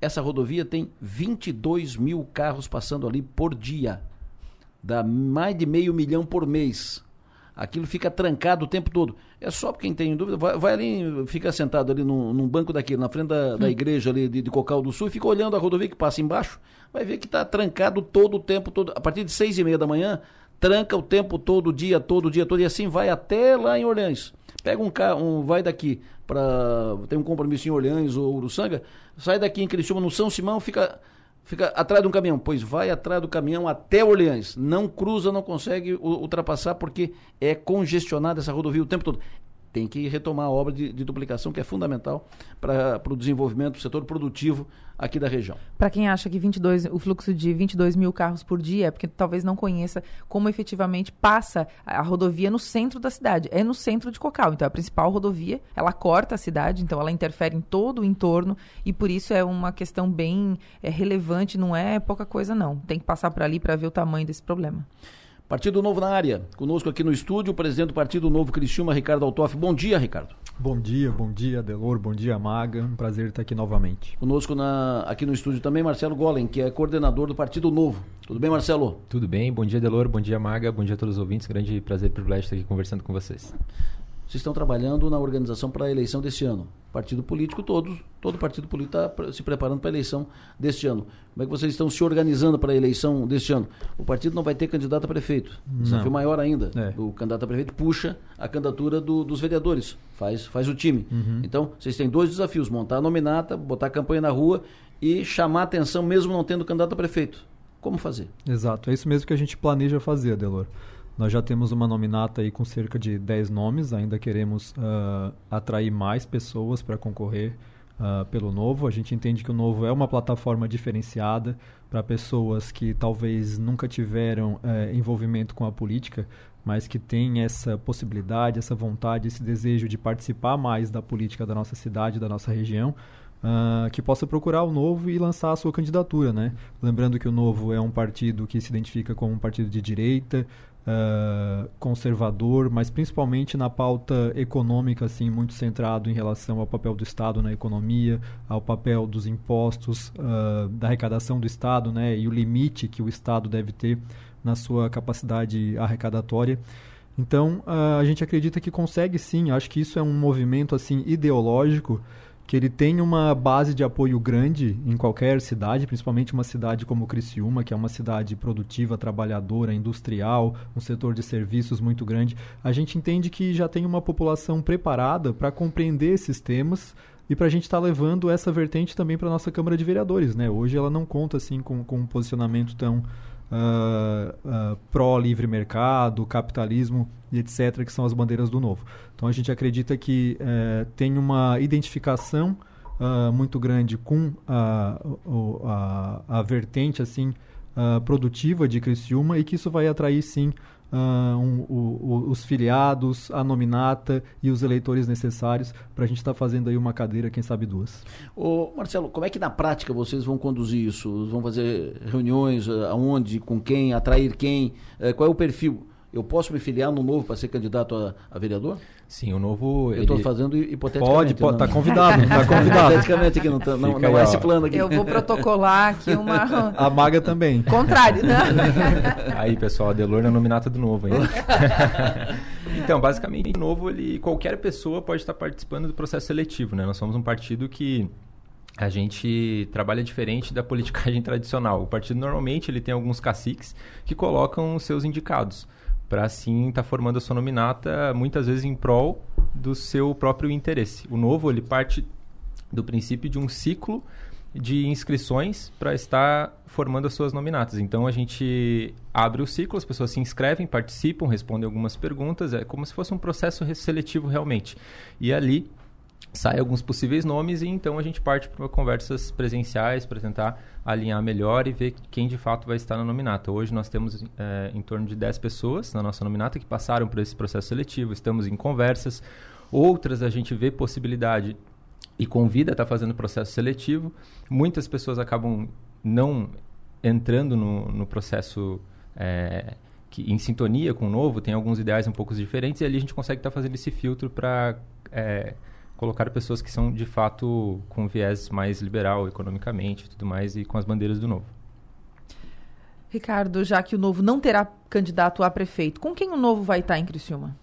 essa rodovia tem 22 mil carros passando ali por dia. Dá mais de meio milhão por mês. Aquilo fica trancado o tempo todo. É só para quem tem dúvida, vai, vai, ali, fica sentado ali num, num banco daqui, na frente da, da hum. igreja ali de, de, Cocal do Sul, e fica olhando a rodovia que passa embaixo, vai ver que está trancado todo o tempo todo. A partir de seis e meia da manhã, tranca o tempo todo, o dia todo, o dia todo, e assim vai até lá em Orleans. Pega um carro, um, vai daqui para tem um compromisso em Orleans ou Uruçanga, sai daqui em Criciúma no São Simão, fica fica atrás de um caminhão, pois vai atrás do caminhão até Orleans, não cruza, não consegue ultrapassar porque é congestionada essa rodovia o tempo todo tem que retomar a obra de, de duplicação, que é fundamental para o desenvolvimento do setor produtivo aqui da região. Para quem acha que 22, o fluxo de 22 mil carros por dia é porque talvez não conheça como efetivamente passa a rodovia no centro da cidade. É no centro de Cocal. Então, a principal rodovia, ela corta a cidade, então ela interfere em todo o entorno e por isso é uma questão bem é, relevante, não é pouca coisa não. Tem que passar por ali para ver o tamanho desse problema. Partido Novo na área. Conosco aqui no estúdio, o presidente do Partido Novo Criciúma, Ricardo Altoff. Bom dia, Ricardo. Bom dia, bom dia, Delor, bom dia, Maga. Um prazer estar aqui novamente. Conosco na, aqui no estúdio também, Marcelo Golem, que é coordenador do Partido Novo. Tudo bem, Marcelo? Tudo bem, bom dia, Delor, bom dia, Maga, bom dia a todos os ouvintes. Grande prazer e privilégio estar aqui conversando com vocês vocês estão trabalhando na organização para a eleição deste ano. Partido político, todos, todo partido político está se preparando para a eleição deste ano. Como é que vocês estão se organizando para a eleição deste ano? O partido não vai ter candidato a prefeito. Não. Desafio maior ainda. É. O candidato a prefeito puxa a candidatura do, dos vereadores, faz, faz o time. Uhum. Então, vocês têm dois desafios: montar a nominata, botar a campanha na rua e chamar a atenção, mesmo não tendo candidato a prefeito. Como fazer? Exato, é isso mesmo que a gente planeja fazer, Adelor Nós já temos uma nominata aí com cerca de 10 nomes, ainda queremos uh, atrair mais pessoas para concorrer uh, pelo Novo. A gente entende que o Novo é uma plataforma diferenciada para pessoas que talvez nunca tiveram uh, envolvimento com a política, mas que têm essa possibilidade, essa vontade, esse desejo de participar mais da política da nossa cidade, da nossa região. Uh, que possa procurar o Novo e lançar a sua candidatura, né? Lembrando que o Novo é um partido que se identifica como um partido de direita, uh, conservador, mas principalmente na pauta econômica, assim, muito centrado em relação ao papel do Estado na economia, ao papel dos impostos, uh, da arrecadação do Estado, né, e o limite que o Estado deve ter na sua capacidade arrecadatória. Então, uh, a gente acredita que consegue sim, acho que isso é um movimento assim ideológico que ele tem uma base de apoio grande em qualquer cidade, principalmente uma cidade como Criciúma, que é uma cidade produtiva, trabalhadora, industrial, um setor de serviços muito grande. A gente entende que já tem uma população preparada para compreender esses temas e para a gente estar tá levando essa vertente também para a nossa Câmara de Vereadores. Né? Hoje ela não conta assim com, com um posicionamento tão uh, pró-livre mercado, capitalismo e etc., que são as bandeiras do novo. Então a gente acredita que uh, tem uma identificação uh, muito grande com a, a, a vertente assim produtiva de Criciúma e que isso vai atrair sim Uh, um, o, o, os filiados, a nominata e os eleitores necessários para a gente estar tá fazendo aí uma cadeira, quem sabe duas. Ô Marcelo, como é que na prática vocês vão conduzir isso? Vão fazer reuniões, aonde, com quem, atrair quem? Uh, qual é o perfil? Eu posso me filiar no novo para ser candidato a, a vereador? Sim, o novo. Eu estou fazendo hipoteticamente. Pode, pode, está convidado, está convidado. hipoteticamente aqui, não, tá, não, não é esse plano aqui. Eu vou protocolar aqui uma. A maga também. Contrário, né? Aí, pessoal, a Delor é nominata do novo, hein? então, basicamente, o novo, ele, qualquer pessoa pode estar participando do processo seletivo, né? Nós somos um partido que a gente trabalha diferente da politicagem tradicional. O partido normalmente ele tem alguns caciques que colocam os seus indicados para assim estar tá formando a sua nominata muitas vezes em prol do seu próprio interesse. O novo ele parte do princípio de um ciclo de inscrições para estar formando as suas nominatas. Então a gente abre o ciclo, as pessoas se inscrevem, participam, respondem algumas perguntas, é como se fosse um processo seletivo realmente. E ali sai alguns possíveis nomes e então a gente parte para conversas presenciais para tentar alinhar melhor e ver quem de fato vai estar na nominata. Hoje nós temos é, em torno de 10 pessoas na nossa nominata que passaram por esse processo seletivo, estamos em conversas. Outras a gente vê possibilidade e convida a estar tá fazendo processo seletivo. Muitas pessoas acabam não entrando no, no processo é, que, em sintonia com o novo, tem alguns ideais um pouco diferentes e ali a gente consegue estar tá fazendo esse filtro para é, colocar pessoas que são de fato com viés mais liberal economicamente e tudo mais e com as bandeiras do novo. Ricardo, já que o novo não terá candidato a prefeito, com quem o novo vai estar em Criciúma?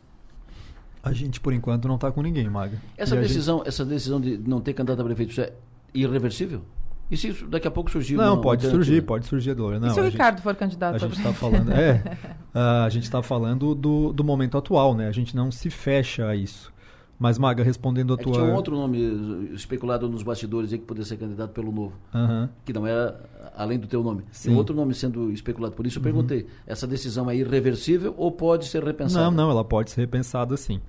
A gente, por enquanto, não está com ninguém, Maga. Essa decisão, gente... essa decisão de não ter candidato a prefeito é irreversível? E se isso daqui a pouco surgir? Não, pode surgir, pode surgir, Dora. Não, e se o Ricardo gente, for candidato a gente está falando, é, a gente está falando do, do momento atual, né? A gente não se fecha a isso. Mas, Maga, respondendo a é tua. tinha um outro nome especulado nos bastidores aí que poderia ser candidato pelo Novo. Uhum. Que não era além do teu nome. Sim. Tem outro nome sendo especulado. Por isso eu uhum. perguntei: essa decisão é irreversível ou pode ser repensada? Não, não, ela pode ser repensada sim.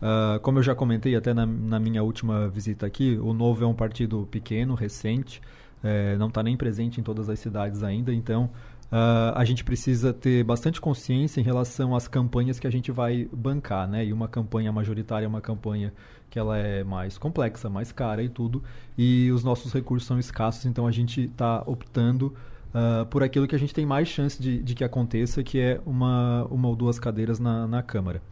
Uh, como eu já comentei até na, na, minha última visita aqui, o Novo é um partido pequeno, recente, é, não está nem presente em todas as cidades ainda, então Uh, a gente precisa ter bastante consciência em relação às campanhas que a gente vai bancar, né? E uma campanha majoritária é uma campanha que ela é mais complexa, mais cara e tudo, e os nossos recursos são escassos, então a gente está optando uh, por aquilo que a gente tem mais chance de, de, que aconteça, que é uma, uma ou duas cadeiras na, na Câmara.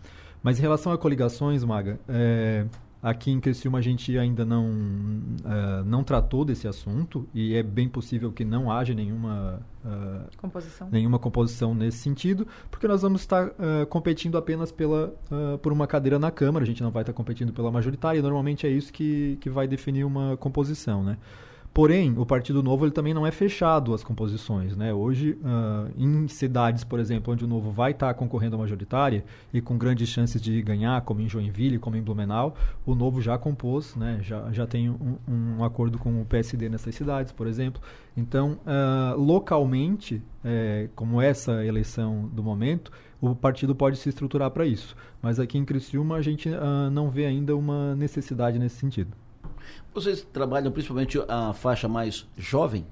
Mas em relação a coligações, Maga, é, Aqui em Criciúma a gente ainda não, uh, não tratou desse assunto e é bem possível que não haja nenhuma, uh, composição. nenhuma composição nesse sentido, porque nós vamos estar uh, competindo apenas pela, por uma cadeira na Câmara, a gente não vai estar competindo pela majoritária, e normalmente é isso que, que vai definir uma composição. Né? Porém, o Partido Novo ele também não é fechado às composições. Né? Hoje, uh, em cidades, por exemplo, onde o Novo vai estar tá concorrendo à majoritária e com grandes chances de ganhar, como em Joinville, como em Blumenau, o Novo já compôs, né? já, já tem um, um acordo com o PSD nessas cidades, por exemplo. Então, uh, localmente, é, como essa eleição do momento, o partido pode se estruturar para isso. Mas aqui em Criciúma a gente uh, não vê ainda uma necessidade nesse sentido. Vocês trabalham principalmente a faixa mais jovem?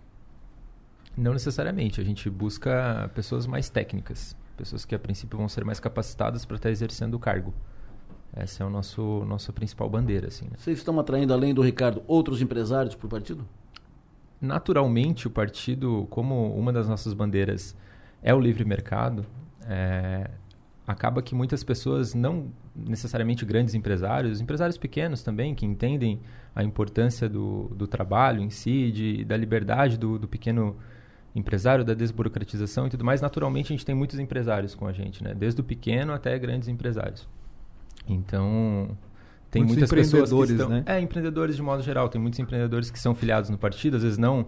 Não necessariamente. A gente busca pessoas mais técnicas, pessoas que a princípio vão ser mais capacitadas para estar exercendo o cargo. Essa é o nosso nossa principal bandeira, assim. Né? Vocês estão atraindo além do Ricardo outros empresários para o partido? Naturalmente, o partido, como uma das nossas bandeiras é o livre mercado, é, acaba que muitas pessoas, não necessariamente grandes empresários, empresários pequenos também, que entendem a importância do, do trabalho em si, de, da liberdade do, do pequeno empresário, da desburocratização e tudo mais, naturalmente a gente tem muitos empresários com a gente, né? Desde o pequeno até grandes empresários. Então, tem muitos muitas pessoas que estão, né? É, empreendedores de modo geral. Tem muitos empreendedores que são filiados no partido, às vezes não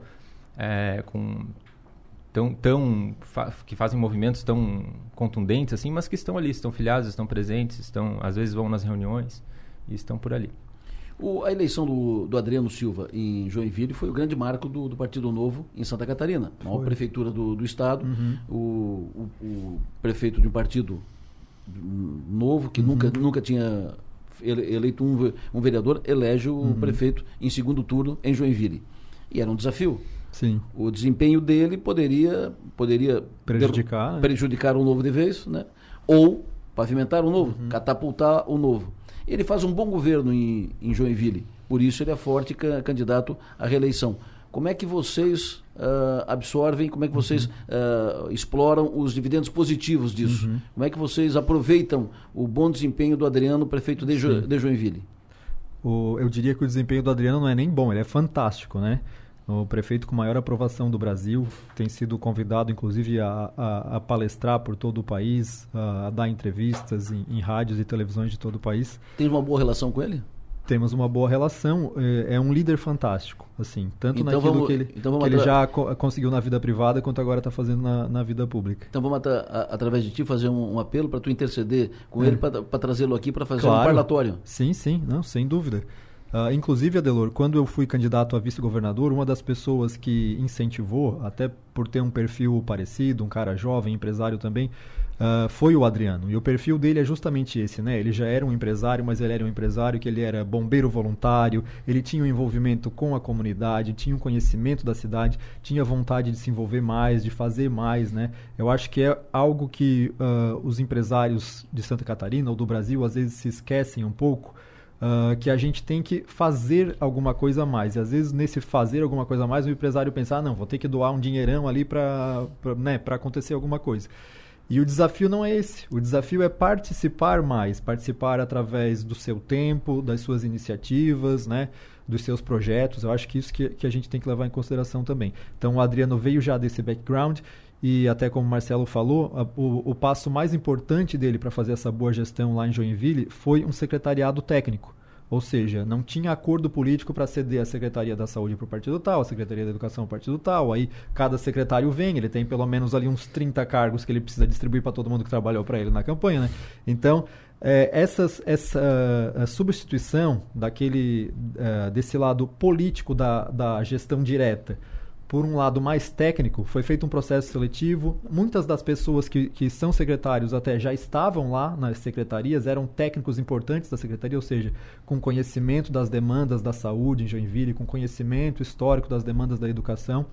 é, com tão, tão fa que fazem movimentos tão contundentes assim, mas que estão ali, estão filiados, estão presentes, estão às vezes vão nas reuniões e estão por ali. O, a eleição do, do, Adriano Silva em Joinville foi o grande marco do, do Partido Novo em Santa Catarina, a maior prefeitura do, do estado. Uhum. O, o, o, prefeito de um partido novo que uhum. nunca, nunca tinha eleito um, um vereador elege o uhum. prefeito em segundo turno em Joinville. E era um desafio. Sim. O desempenho dele poderia, poderia prejudicar, né? prejudicar o novo de vez, né? ou pavimentar o novo, uhum. catapultar o novo. Ele faz um bom governo em, em Joinville, por isso ele é forte ca candidato à reeleição. Como é que vocês uh, absorvem, como é que vocês uh, exploram os dividendos positivos disso? Uhum. Como é que vocês aproveitam o bom desempenho do Adriano, prefeito de, jo de Joinville? O, eu diria que o desempenho do Adriano não é nem bom, ele é fantástico, né? O prefeito com maior aprovação do Brasil tem sido convidado, inclusive, a, a, a palestrar por todo o país, a, a dar entrevistas em, em, rádios e televisões de todo o país. Tem uma boa relação com ele? Temos uma boa relação. É, é um líder fantástico, assim, tanto então naquilo vamos, que, ele, então que ele já co conseguiu na vida privada quanto agora está fazendo na, na, vida pública. Então vamos, através de ti, fazer um, um apelo para tu interceder com é. ele para trazê-lo aqui para fazer claro. um parlatório. Sim, sim, não, sem dúvida. Uh, inclusive, Adelor, quando eu fui candidato a vice-governador, uma das pessoas que incentivou, até por ter um perfil parecido, um cara jovem, empresário também, uh, foi o Adriano. E o perfil dele é justamente esse, né? Ele já era um empresário, mas ele era um empresário que ele era bombeiro voluntário, ele tinha um envolvimento com a comunidade, tinha um conhecimento da cidade, tinha vontade de se envolver mais, de fazer mais, né? Eu acho que é algo que uh, os empresários de Santa Catarina ou do Brasil às vezes se esquecem um pouco, uh, que a gente tem que fazer alguma coisa a mais. E às vezes, nesse fazer alguma coisa a mais, o empresário pensa, ah, não, vou ter que doar um dinheirão ali para né, acontecer alguma coisa. E o desafio não é esse. O desafio é participar mais, participar através do seu tempo, das suas iniciativas, né? dos seus projetos. Eu acho que isso que, que a gente tem que levar em consideração também. Então, o Adriano veio já desse background e até como o Marcelo falou, a, o, o passo mais importante dele para fazer essa boa gestão lá em Joinville foi um secretariado técnico. Ou seja, não tinha acordo político para ceder a Secretaria da Saúde para o partido tal, a Secretaria da Educação para o partido tal. Aí cada secretário vem, ele tem pelo menos ali uns 30 cargos que ele precisa distribuir para todo mundo que trabalhou para ele na campanha. Né? Então, é, essas, essa substituição daquele, é, desse lado político da, da gestão direta por um lado mais técnico, foi feito um processo seletivo. Muitas das pessoas que, que são secretários até já estavam lá nas secretarias, eram técnicos importantes da secretaria, ou seja, com conhecimento das demandas da saúde em Joinville, com conhecimento histórico das demandas da educação.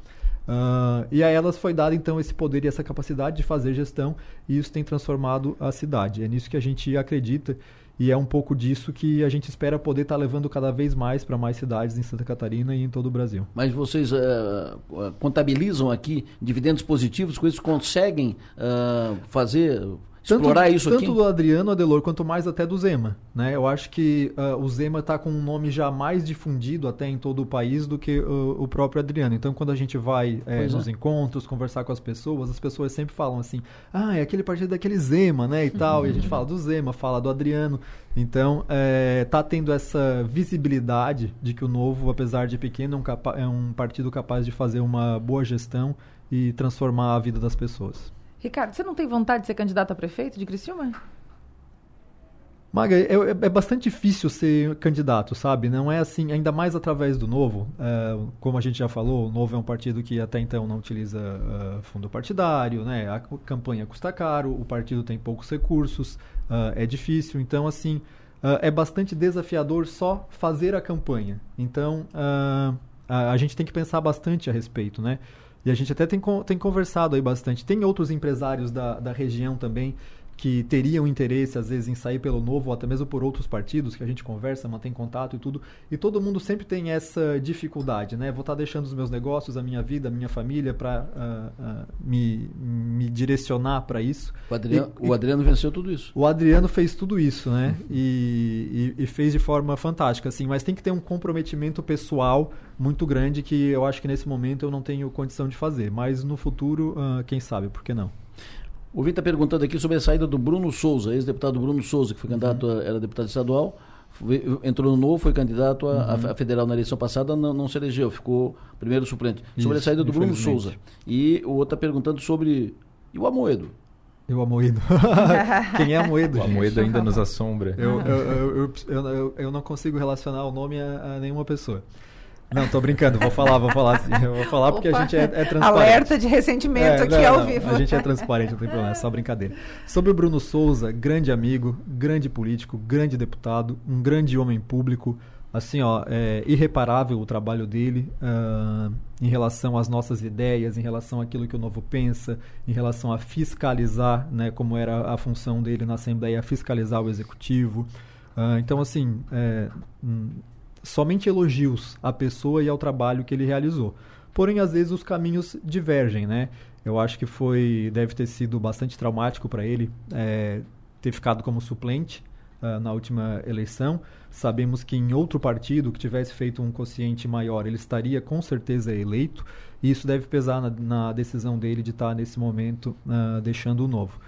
Uh, e a elas foi dado então esse poder e essa capacidade de fazer gestão, e isso tem transformado a cidade. É nisso que a gente acredita e é um pouco disso que a gente espera poder estar tá levando cada vez mais para mais cidades em Santa Catarina e em todo o Brasil. Mas vocês uh, contabilizam aqui dividendos positivos, com isso conseguem uh, fazer explorar tanto, isso tanto aqui? do Adriano Adelor quanto mais até do Zema, né? Eu acho que uh, o Zema está com um nome já mais difundido até em todo o país do que uh, o próprio Adriano. Então, quando a gente vai é, nos é. encontros, conversar com as pessoas, as pessoas sempre falam assim: "Ah, é aquele partido daquele Zema, né?" e tal. E a gente fala do Zema, fala do Adriano. Então, é, tá tendo essa visibilidade de que o Novo, apesar de pequeno, é um, é um partido capaz de fazer uma boa gestão e transformar a vida das pessoas. Ricardo, você não tem vontade de ser candidato a prefeito de Criciúma? Maga, é, é, é, bastante difícil ser candidato, sabe? Não é assim, ainda mais através do Novo. É, como a gente já falou, o Novo é um partido que até então não utiliza uh, fundo partidário, né? A campanha custa caro, o partido tem poucos recursos, uh, é difícil. Então, assim, uh, é bastante desafiador só fazer a campanha. Então, a, a gente tem que pensar bastante a respeito, né? E a gente até tem, tem conversado aí bastante. Tem outros empresários da, da região também que teriam interesse, às vezes, em sair pelo novo, ou até mesmo por outros partidos, que a gente conversa, mantém contato e tudo. E todo mundo sempre tem essa dificuldade, né? Vou estar deixando os meus negócios, a minha vida, a minha família, para uh, ah, uh, ah, me, me direcionar para isso. O Adriano, e, o Adriano venceu tudo isso. O Adriano fez tudo isso, né? E, e, e, fez de forma fantástica, assim. Mas tem que ter um comprometimento pessoal muito grande que eu acho que nesse momento eu não tenho condição de fazer. Mas no futuro, uh, quem sabe, por que não? O Vitor está perguntando aqui sobre a saída do Bruno Souza, ex-deputado Bruno Souza, que foi candidato, uhum. a, era deputado estadual, foi, entrou no novo, foi candidato a, uhum. a, federal na eleição passada, não, não se elegeu, ficou primeiro suplente. Isso, sobre a saída do Bruno Souza. E o outro está perguntando sobre. E o Amoedo? E o Amoedo. Quem é Amoedo? O Amoedo ainda nos assombra. Eu, eu, eu, eu, não consigo relacionar o nome a, a nenhuma pessoa. Não, tô brincando, vou falar, vou falar. Eu vou falar porque a gente é, é, transparente. Alerta de ressentimento é, aqui não, ao não, vivo. A gente é transparente, não tem problema, é só brincadeira. Sobre o Bruno Souza, grande amigo, grande político, grande deputado, um grande homem público. Assim, ó, é irreparável o trabalho dele uh, em relação às nossas ideias, em relação àquilo que o Novo pensa, em relação a fiscalizar, né, como era a função dele na Assembleia, fiscalizar o Executivo. Uh, então, assim, é, somente elogios à pessoa e ao trabalho que ele realizou. Porém, às vezes os caminhos divergem, né? Eu acho que foi deve ter sido bastante traumático para ele é, ter ficado como suplente uh, na última eleição. Sabemos que em outro partido que tivesse feito um quociente maior, ele estaria com certeza eleito. E isso deve pesar na, na decisão dele de estar nesse momento uh, deixando o novo.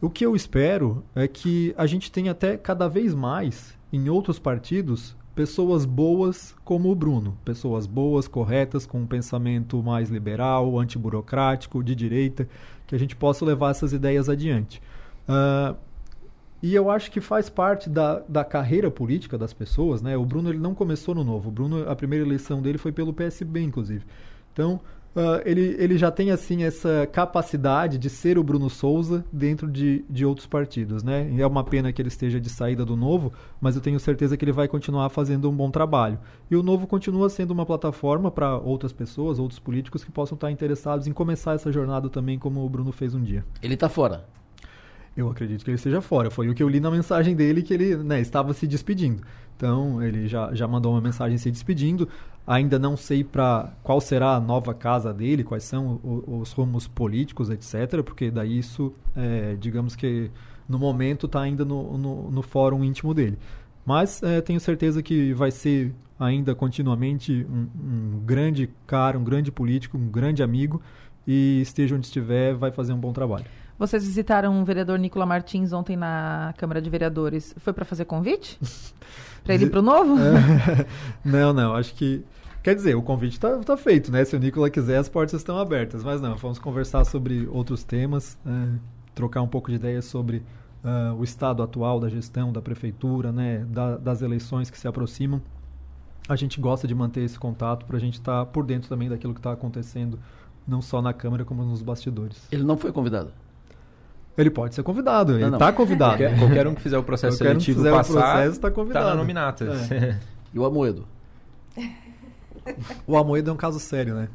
O que eu espero é que a gente tenha até cada vez mais em outros partidos pessoas boas como o Bruno, pessoas boas, corretas, com um pensamento mais liberal, antiburocrático, de direita, que a gente possa levar essas ideias adiante. Uh, e eu acho que faz parte da, da carreira política das pessoas, né? O Bruno ele não começou no Novo. O Bruno, a primeira eleição dele foi pelo PSB, inclusive. Então, Uh, ele, ele já tem assim essa capacidade de ser o Bruno Souza dentro de, de outros partidos, né? É uma pena que ele esteja de saída do Novo, mas eu tenho certeza que ele vai continuar fazendo um bom trabalho. E o Novo continua sendo uma plataforma para outras pessoas, outros políticos que possam estar interessados em começar essa jornada também, como o Bruno fez um dia. Ele está fora. Eu acredito que ele esteja fora. Foi o que eu li na mensagem dele que ele né, estava se despedindo. Então, ele já, já mandou uma mensagem se despedindo. Ainda não sei para qual será a nova casa dele, quais são os, os rumos políticos, etc. Porque daí isso, é, digamos que no momento está ainda no, no, no, fórum íntimo dele. Mas é, tenho certeza que vai ser ainda continuamente um, um grande cara, um grande político, um grande amigo. E esteja onde estiver, vai fazer um bom trabalho. Vocês visitaram o vereador Nicola Martins ontem na Câmara de Vereadores. Foi para fazer convite? para ele ir para o novo? É. não, não. Acho que. Quer dizer, o convite está tá feito, né? Se o Nicola quiser, as portas estão abertas. Mas não, vamos conversar sobre outros temas, é, trocar um pouco de ideias sobre uh, o estado atual da gestão, da prefeitura, né? Da, das eleições que se aproximam. A gente gosta de manter esse contato para a gente estar tá por dentro também daquilo que está acontecendo, não só na Câmara, como nos bastidores. Ele não foi convidado? Ele pode ser convidado, ele está convidado. Qualquer, qualquer, um que fizer o processo qualquer seletivo um que fizer passar, o processo está convidado. Está na nominata. É. e o Amoedo? O Amoedo é um caso sério, né?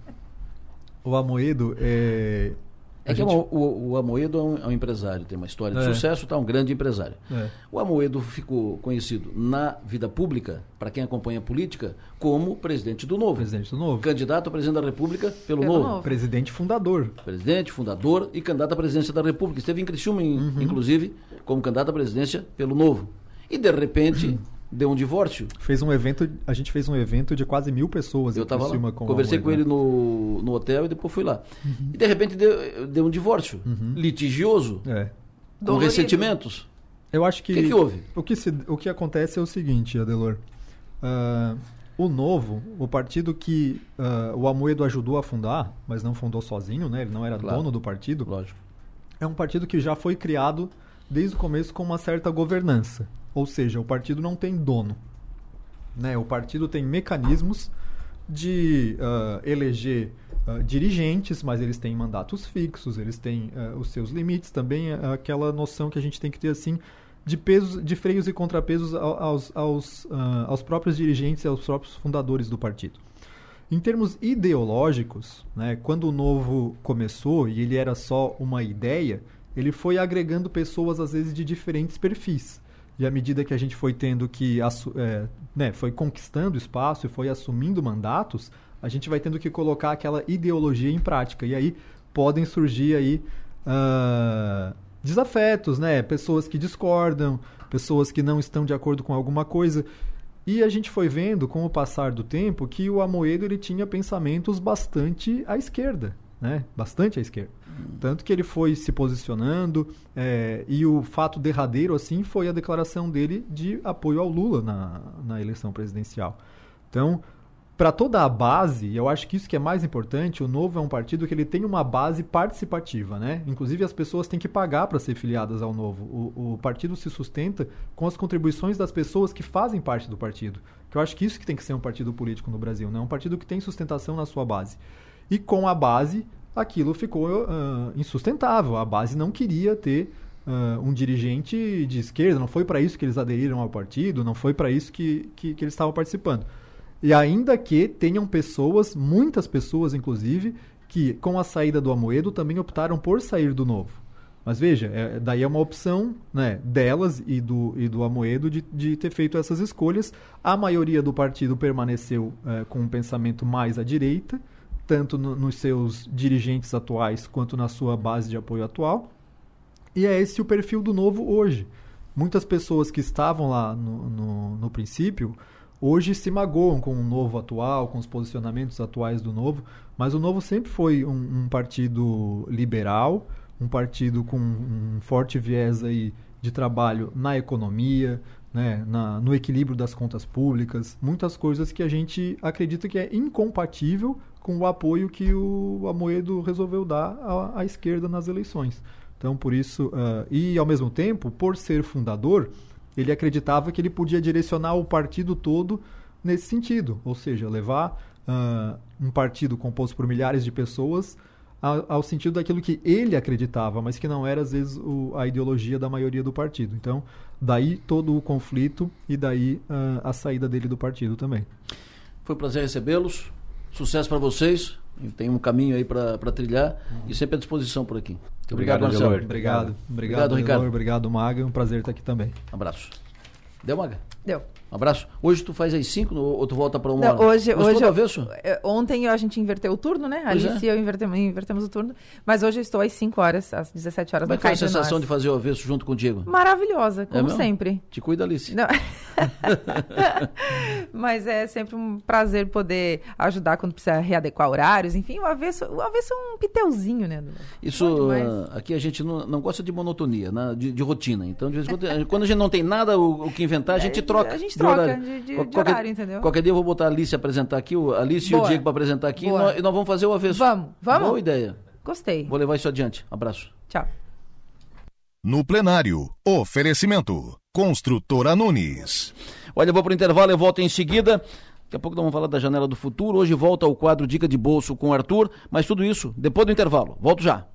O Amoedo é, É que gente... o, o, Amoedo é um, é um, empresário, tem uma história de é. sucesso, tá um grande empresário. É. O Amoedo ficou conhecido na vida pública, para quem acompanha a política, como presidente do Novo. Presidente do Novo. Candidato a presidente da República pelo, pelo novo. novo. Presidente fundador. Presidente, fundador e candidato à presidência da República. Esteve em Criciúma, uhum. inclusive, como candidato à presidência pelo Novo. E, de repente... Uhum deu um divórcio. Fez um evento, a gente fez um evento de quase mil pessoas. Eu estava lá, com conversei com ele no, no hotel e depois fui lá. Uhum. E de repente deu, deu um divórcio uhum. litigioso, é. com Dolorido. ressentimentos. Eu acho que. O que, que, houve? O que, se, o que acontece é o seguinte, Adelor. Uh, o Novo, o partido que uh, o Amoedo ajudou a fundar, mas não fundou sozinho, né? Ele não era claro. dono do partido. Lógico. É um partido que já foi criado desde o começo com uma certa governança. Ou seja, o partido não tem dono. Né? O partido tem mecanismos de uh, eleger uh, dirigentes, mas eles têm mandatos fixos, eles têm uh, os seus limites, também aquela noção que a gente tem que ter assim de pesos, de freios e contrapesos aos, aos, aos próprios dirigentes e aos próprios fundadores do partido. Em termos ideológicos, né, quando o Novo começou e ele era só uma ideia, ele foi agregando pessoas às vezes de diferentes perfis. E à medida que a gente foi tendo que é, né, foi conquistando espaço e foi assumindo mandatos, a gente vai tendo que colocar aquela ideologia em prática. E aí podem surgir aí uh, desafetos, né? Pessoas que discordam, pessoas que não estão de acordo com alguma coisa. E a gente foi vendo, com o passar do tempo, que o Amoedo ele tinha pensamentos bastante à esquerda né? bastante à esquerda. Tanto que ele foi se posicionando, é, e o fato derradeiro assim foi a declaração dele de apoio ao Lula na, na eleição presidencial. Então, para toda a base, eu acho que isso que é mais importante, o Novo é um partido que ele tem uma base participativa, né? Inclusive as pessoas têm que pagar para ser filiadas ao Novo. O, o, partido se sustenta com as contribuições das pessoas que fazem parte do partido. Que eu acho que isso que tem que ser um partido político no Brasil, né? Um partido que tem sustentação na sua base. E com a base, aquilo ficou uh, insustentável. A base não queria ter uh, um dirigente de esquerda, não foi para isso que eles aderiram ao partido, não foi para isso que, que, que eles estavam participando. E ainda que tenham pessoas, muitas pessoas inclusive, que com a saída do Amoedo também optaram por sair do Novo. Mas veja, é, daí é uma opção né, delas e do, e do Amoedo de, de ter feito essas escolhas. A maioria do partido permaneceu é, com um pensamento mais à direita, tanto no, nos seus dirigentes atuais quanto na sua base de apoio atual. E é esse o perfil do novo hoje. Muitas pessoas que estavam lá no, no, no princípio hoje se magoam com o novo atual, com os posicionamentos atuais do novo, mas o novo sempre foi um, um partido liberal, um partido com um forte viés aí de trabalho na economia, né, na, no equilíbrio das contas públicas, muitas coisas que a gente acredita que é incompatível com o apoio que o Amoedo resolveu dar à, à esquerda nas eleições. Então, por isso, uh, e ao mesmo tempo, por ser fundador, ele acreditava que ele podia direcionar o partido todo nesse sentido, ou seja, levar uh, um partido composto por milhares de pessoas ao, ao, sentido daquilo que ele acreditava, mas que não era às vezes o, a ideologia da maioria do partido. Então, daí todo o conflito e daí uh, a saída dele do partido também. Foi um prazer recebê-los. Sucesso para vocês. Tem um caminho aí para trilhar e sempre à disposição por aqui. Muito obrigado, obrigado Marcelo. Obrigado. Obrigado, obrigado Ricardo. Obrigado, Maga. É um prazer estar aqui também. Abraço. Deu, Maga? Deu. Um abraço. Hoje tu faz às 5 ou tu volta para uma Não, hora? Hoje, Mas hoje eu, avesso? É, ontem a gente inverteu o turno, né? Pois Alice é. e eu invertemos, invertemos o turno. Mas hoje eu estou às 5 horas, às 17 horas. Como é que foi a sensação de fazer o avesso junto com o Diego? Maravilhosa, como é sempre. Te cuida, Alice. Mas é sempre um prazer poder ajudar quando precisa readequar horários. Enfim, o avesso, o avesso é um piteuzinho, né? Isso, aqui a gente não, não gosta de monotonia, né? de, de rotina. Então, de vez em quando, quando a gente não tem nada o, o que inventar, a gente é, troca. A gente troca de, de de, qualquer, horário, entendeu? Qualquer dia eu vou botar a Alice apresentar aqui, a Alice Boa. e o Diego para apresentar aqui e nós, e nós, vamos fazer o avesso. Vamos, vamos. Boa ideia. Gostei. Vou levar isso adiante. Abraço. Tchau. No plenário, oferecimento. Construtora Nunes. Olha, eu vou para o intervalo, eu volto em seguida. Daqui a pouco nós vamos falar da janela do futuro. Hoje volta o quadro Dica de Bolso com o Arthur, mas tudo isso depois do intervalo. Volto já.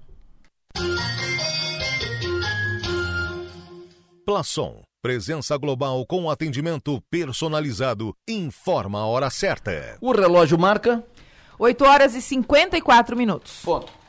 Plaçom Presença global com atendimento personalizado. Informa a hora certa. O relógio marca 8 horas e 54 minutos. Ponto.